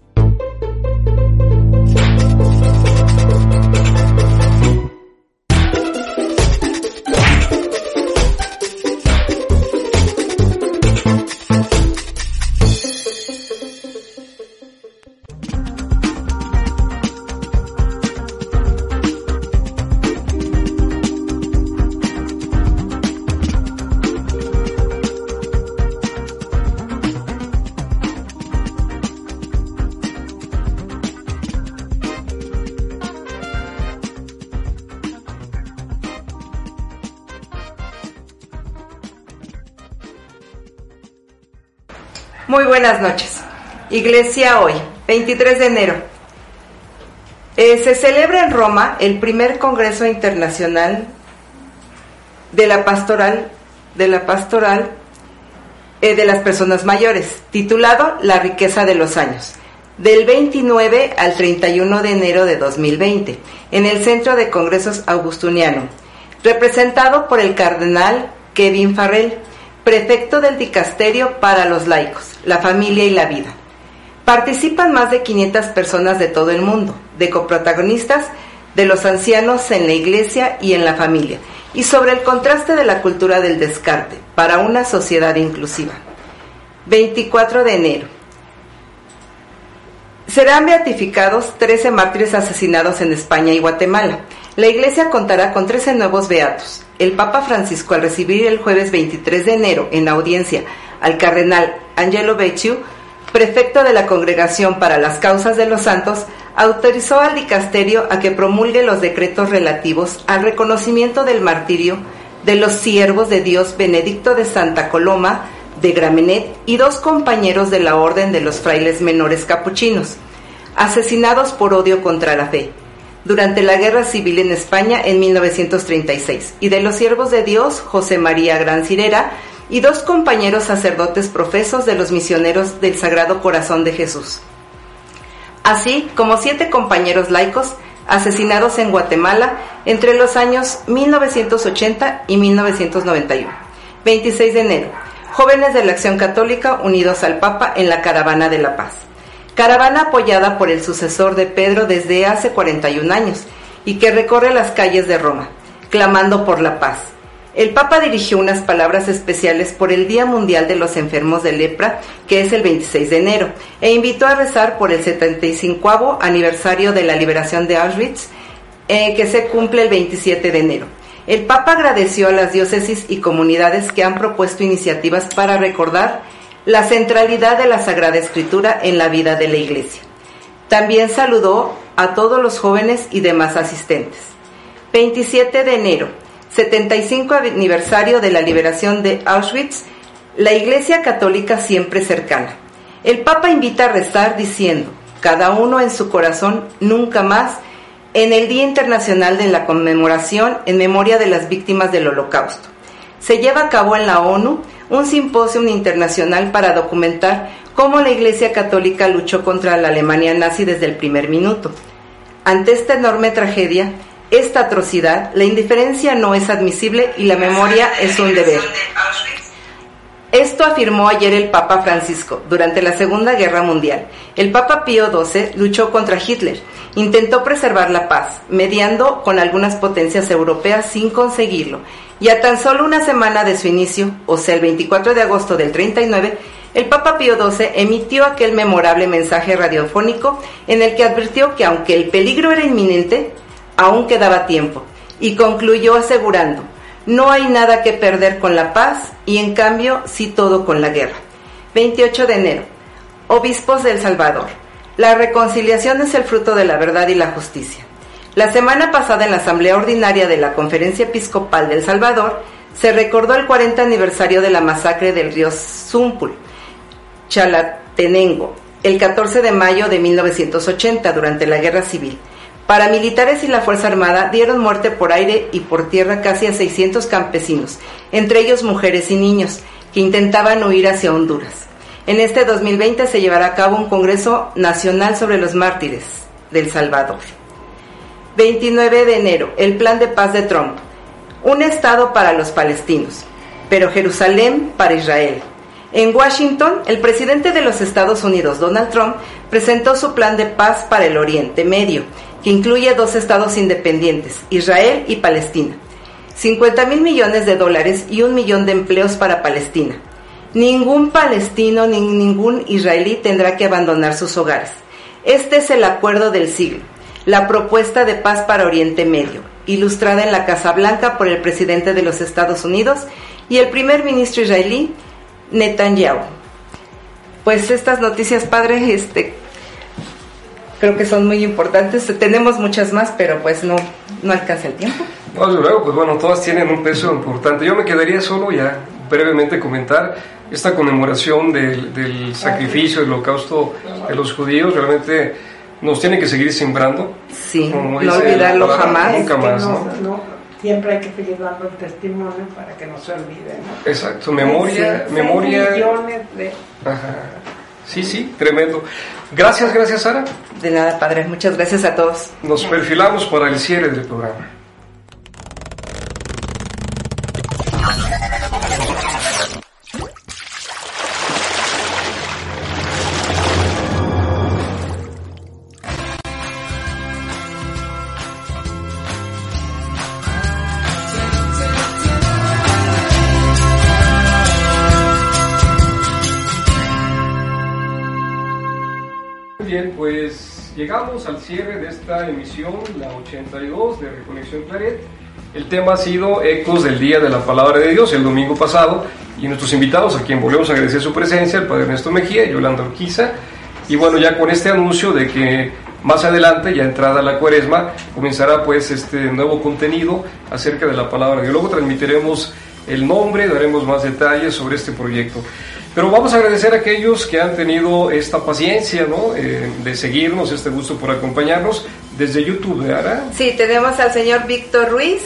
Buenas noches. Iglesia hoy, 23 de enero. Eh, se celebra en Roma el primer Congreso Internacional de la Pastoral, de la Pastoral eh, de las Personas Mayores, titulado La riqueza de los años, del 29 al 31 de enero de 2020, en el Centro de Congresos Augustiniano, representado por el cardenal Kevin Farrell, prefecto del Dicasterio para los laicos, la familia y la vida. Participan más de 500 personas de todo el mundo, de coprotagonistas de los ancianos en la iglesia y en la familia, y sobre el contraste de la cultura del descarte para una sociedad inclusiva. 24 de enero. Serán beatificados 13 mártires asesinados en España y Guatemala. La iglesia contará con 13 nuevos beatos. El Papa Francisco, al recibir el jueves 23 de enero en audiencia al cardenal Angelo Becciu, prefecto de la Congregación para las Causas de los Santos, autorizó al dicasterio a que promulgue los decretos relativos al reconocimiento del martirio de los siervos de Dios Benedicto de Santa Coloma de Gramenet y dos compañeros de la Orden de los Frailes Menores Capuchinos, asesinados por odio contra la fe durante la Guerra Civil en España en 1936, y de los siervos de Dios José María Gran Cirera y dos compañeros sacerdotes profesos de los misioneros del Sagrado Corazón de Jesús así como siete compañeros laicos asesinados en Guatemala entre los años 1980 y 1991. 26 de enero. Jóvenes de la Acción Católica unidos al Papa en la Caravana de la Paz. Caravana apoyada por el sucesor de Pedro desde hace 41 años y que recorre las calles de Roma, clamando por la paz el Papa dirigió unas palabras especiales por el Día Mundial de los Enfermos de Lepra, que es el 26 de enero, e invitó a rezar por el 75 aniversario de la liberación de Auschwitz, eh, que se cumple el 27 de enero. El Papa agradeció a las diócesis y comunidades que han propuesto iniciativas para recordar la centralidad de la Sagrada Escritura en la vida de la Iglesia. También saludó a todos los jóvenes y demás asistentes. 27 de enero, 75 aniversario de la liberación de Auschwitz, la Iglesia Católica siempre cercana. El Papa invita a rezar diciendo, cada uno en su corazón, nunca más, en el Día Internacional de la Conmemoración en memoria de las víctimas del Holocausto. Se lleva a cabo en la ONU un simposio internacional para documentar cómo la Iglesia Católica luchó contra la Alemania nazi desde el primer minuto. Ante esta enorme tragedia, esta atrocidad, la indiferencia no es admisible y la memoria es un deber. Esto afirmó ayer el Papa Francisco durante la Segunda Guerra Mundial. El Papa Pío XII luchó contra Hitler, intentó preservar la paz, mediando con algunas potencias europeas sin conseguirlo. Y a tan solo una semana de su inicio, o sea, el 24 de agosto del 39, el Papa Pío XII emitió aquel memorable mensaje radiofónico en el que advirtió que aunque el peligro era inminente, aún quedaba tiempo, y concluyó asegurando, no hay nada que perder con la paz y en cambio sí todo con la guerra. 28 de enero. Obispos del Salvador. La reconciliación es el fruto de la verdad y la justicia. La semana pasada en la Asamblea Ordinaria de la Conferencia Episcopal del Salvador se recordó el 40 aniversario de la masacre del río Zumpul, Chalatenango, el 14 de mayo de 1980 durante la Guerra Civil. Paramilitares y la Fuerza Armada dieron muerte por aire y por tierra casi a 600 campesinos, entre ellos mujeres y niños, que intentaban huir hacia Honduras. En este 2020 se llevará a cabo un Congreso Nacional sobre los Mártires del Salvador. 29 de enero, el plan de paz de Trump. Un Estado para los palestinos, pero Jerusalén para Israel. En Washington, el presidente de los Estados Unidos, Donald Trump, presentó su plan de paz para el Oriente Medio que incluye dos estados independientes, Israel y Palestina. 50 mil millones de dólares y un millón de empleos para Palestina. Ningún palestino ni ningún israelí tendrá que abandonar sus hogares. Este es el acuerdo del siglo, la propuesta de paz para Oriente Medio, ilustrada en la Casa Blanca por el presidente de los Estados Unidos y el primer ministro israelí, Netanyahu. Pues estas noticias, padre, este, creo que son muy importantes. Tenemos muchas más, pero pues no, no alcanza el tiempo. No, luego, pues bueno, todas tienen un peso importante. Yo me quedaría solo ya brevemente comentar esta conmemoración del, del sacrificio, del holocausto de los judíos, realmente nos tiene que seguir sembrando. Sí, como no olvidarlo palabra, jamás. Nunca Que más, no- ¿no? no, siempre hay que seguir dando el testimonio para que no se olvide. ¿no? Exacto, memoria, Seis- memoria. de Ajá. Sí, sí, tremendo. Gracias, gracias Sara. De nada, padre. Muchas gracias a todos. Nos perfilamos para el cierre del programa. Llegamos al cierre de esta emisión, la 82 de Reconexión Claret. El tema ha sido Ecos del Día de la Palabra de Dios el domingo pasado y nuestros invitados, a quien volvemos a agradecer su presencia, el Padre Ernesto Mejía Yolanda Urquiza. Y bueno, ya con este anuncio de que más adelante, ya entrada la cuaresma, comenzará pues este nuevo contenido acerca de la palabra de Dios. Luego transmitiremos el nombre, daremos más detalles sobre este proyecto. Pero vamos a agradecer a aquellos que han tenido esta paciencia, ¿no? Eh, de seguirnos, este gusto por acompañarnos desde YouTube, ¿verdad? Sí, tenemos al señor Víctor Ruiz,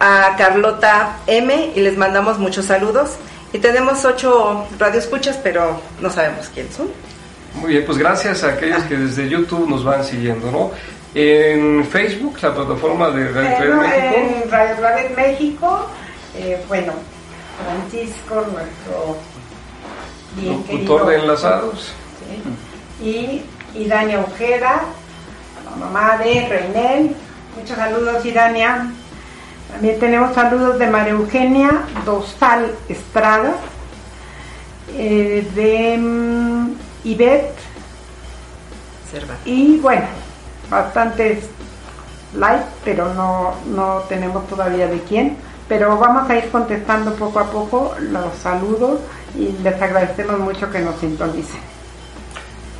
a Carlota M y les mandamos muchos saludos. Y tenemos ocho radioescuchas, pero no sabemos quiénes son. Muy bien, pues gracias a aquellos que desde YouTube nos van siguiendo, ¿no? En Facebook, la plataforma de Radio Bueno, México. en Radio Claret México, eh, bueno, Francisco, nuestro bien Locutor querido de Enlazados. sí, y Idania Ojeda, la mamá de Reinel. Muchos saludos, Idania. También tenemos saludos de María Eugenia Dosal Estrada, eh, de mm, Ivette y bueno, bastantes like, pero no, no tenemos todavía de quién. Pero vamos a ir contestando poco a poco los saludos y les agradecemos mucho que nos sintonicen.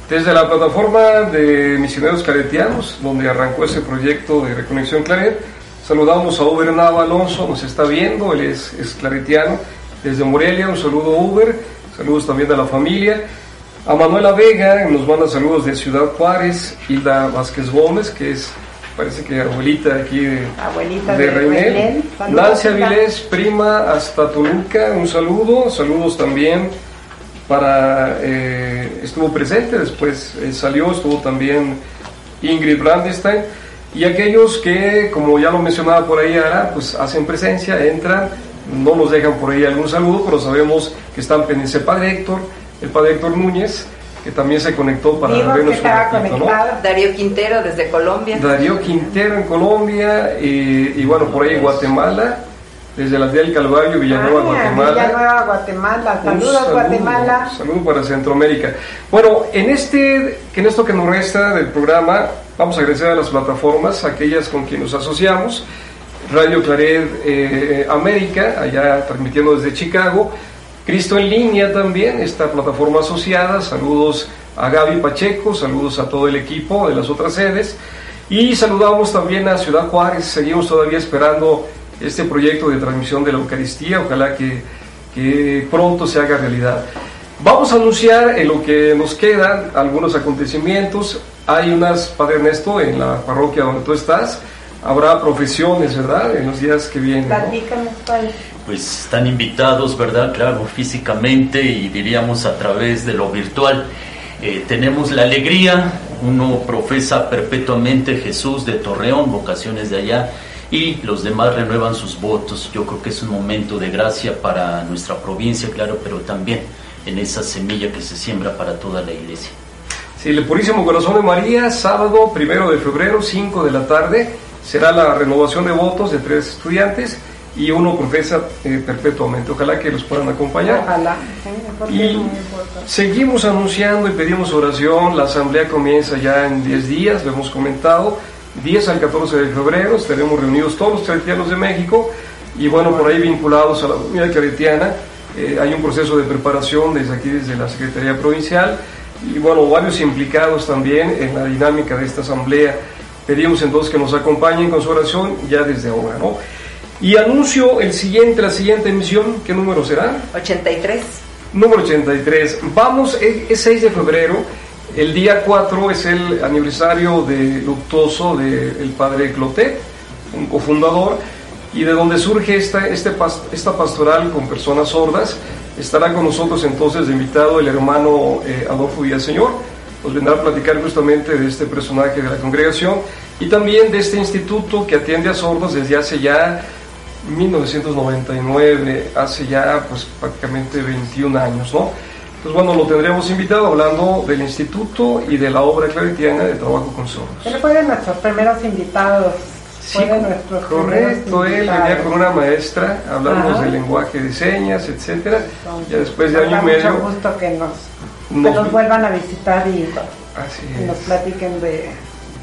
Desde la plataforma de Misioneros Claretianos, donde arrancó ese proyecto de Reconexión Claret, saludamos a Uber Nava Alonso, nos está viendo, él es, es claretiano. Desde Morelia, un saludo Uber, saludos también a la familia. A Manuela Vega, nos manda saludos de Ciudad Juárez, Hilda Vázquez Gómez, que es, parece que abuelita aquí de, Abuelita de de. Saludos, Nancy. Avilés, prima hasta Toluca, un saludo. Saludos también para. eh, estuvo presente, después eh, salió, estuvo también Ingrid Brandestein. Y aquellos que, como ya lo mencionaba por ahí Ara, pues hacen presencia, entran, no nos dejan por ahí algún saludo, pero sabemos que están pendientes. El padre Héctor, el padre Héctor Núñez, que también se conectó para Digo que vernos un estaba ratito, ¿no? conectada. Darío Quintero desde Colombia. Darío Quintero en Colombia y, y bueno, por ahí Guatemala, desde la Aldea del Calvario, Villanueva, Ah, Guatemala. Villanueva, Guatemala. Saludos, saludo, Guatemala. Saludo para Centroamérica. Bueno, en este, que en esto que nos resta del programa, vamos a agradecer a las plataformas, aquellas con quienes nos asociamos. Radio Claret eh, América, allá transmitiendo desde Chicago. Cristo en línea también, esta plataforma asociada. Saludos a Gaby Pacheco, saludos a todo el equipo de las otras sedes. Y saludamos también a Ciudad Juárez, seguimos todavía esperando este proyecto de transmisión de la Eucaristía, ojalá que, que pronto se haga realidad. Vamos a anunciar en lo que nos quedan algunos acontecimientos. Hay unas, Padre Ernesto, en la parroquia donde tú estás, habrá profesiones, ¿verdad? En los días que vienen. ¿no? Pues están invitados, ¿verdad? Claro, físicamente y diríamos a través de lo virtual. Eh, tenemos la alegría, uno profesa perpetuamente Jesús de Torreón, vocaciones de allá, y los demás renuevan sus votos. Yo creo que es un momento de gracia para nuestra provincia, claro, pero también en esa semilla que se siembra para toda la iglesia. Sí, el Purísimo Corazón de María, sábado primero de febrero, 5 de la tarde, será la renovación de votos de tres estudiantes y uno profesa eh, perpetuamente. Ojalá que los puedan acompañar. Ojalá. Y seguimos anunciando y pedimos oración. La asamblea comienza ya en 10 días, lo hemos comentado. 10 al 14 de febrero estaremos reunidos todos los claretianos de México y bueno, por ahí vinculados a la comunidad claretiana. eh, hay un proceso de preparación desde aquí, desde la Secretaría Provincial y bueno, varios implicados también en la dinámica de esta asamblea. Pedimos entonces que nos acompañen con su oración ya desde ahora, ¿no? Y anuncio el siguiente, la siguiente emisión, ¿qué número será? 83. Número 83. Vamos, es, es 6 de febrero, el día 4 es el aniversario de luctuoso del padre Clotet, un cofundador, y de donde surge esta, este, esta pastoral con personas sordas. Estará con nosotros entonces de invitado el hermano eh, Adolfo Villaseñor, nos vendrá a platicar justamente de este personaje de la congregación y también de este instituto que atiende a sordos desde hace ya 1999, hace ya pues prácticamente 21 años, ¿no? Entonces bueno, lo tendremos invitado hablando del instituto y de la obra claretiana de trabajo con sordos. Él fue de nuestros primeros invitados. fue de nuestros Correcto, él venía con una maestra, hablamos del lenguaje de señas, etcétera. Entonces, Ya después de nos año y medio, mucho gusto que nos, que nos- nos vuelvan a visitar y, así y nos platiquen de,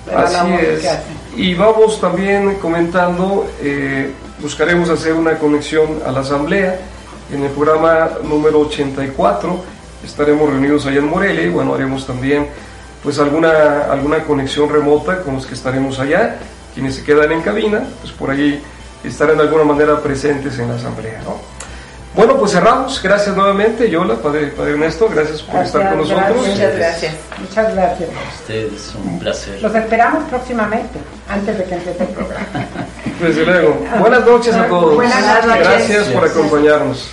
de la Así labor es. que hacen. Y vamos también comentando, eh, buscaremos hacer una conexión a la asamblea. En el programa número 84 estaremos reunidos allá en Morelia y bueno, haremos también pues alguna, alguna conexión remota con los que estaremos allá. Quienes se quedan en cabina, pues por ahí estarán de alguna manera presentes en la asamblea. ¿no? Bueno, pues cerramos. Gracias nuevamente, Yola, Padre, Padre Ernesto, gracias por estar con nosotros. gracias. Muchas gracias. Muchas gracias. Ustedes, un placer. Los esperamos próximamente, antes de que empiece el programa. Desde luego. Buenas noches a todos. Buenas noches. Gracias por acompañarnos.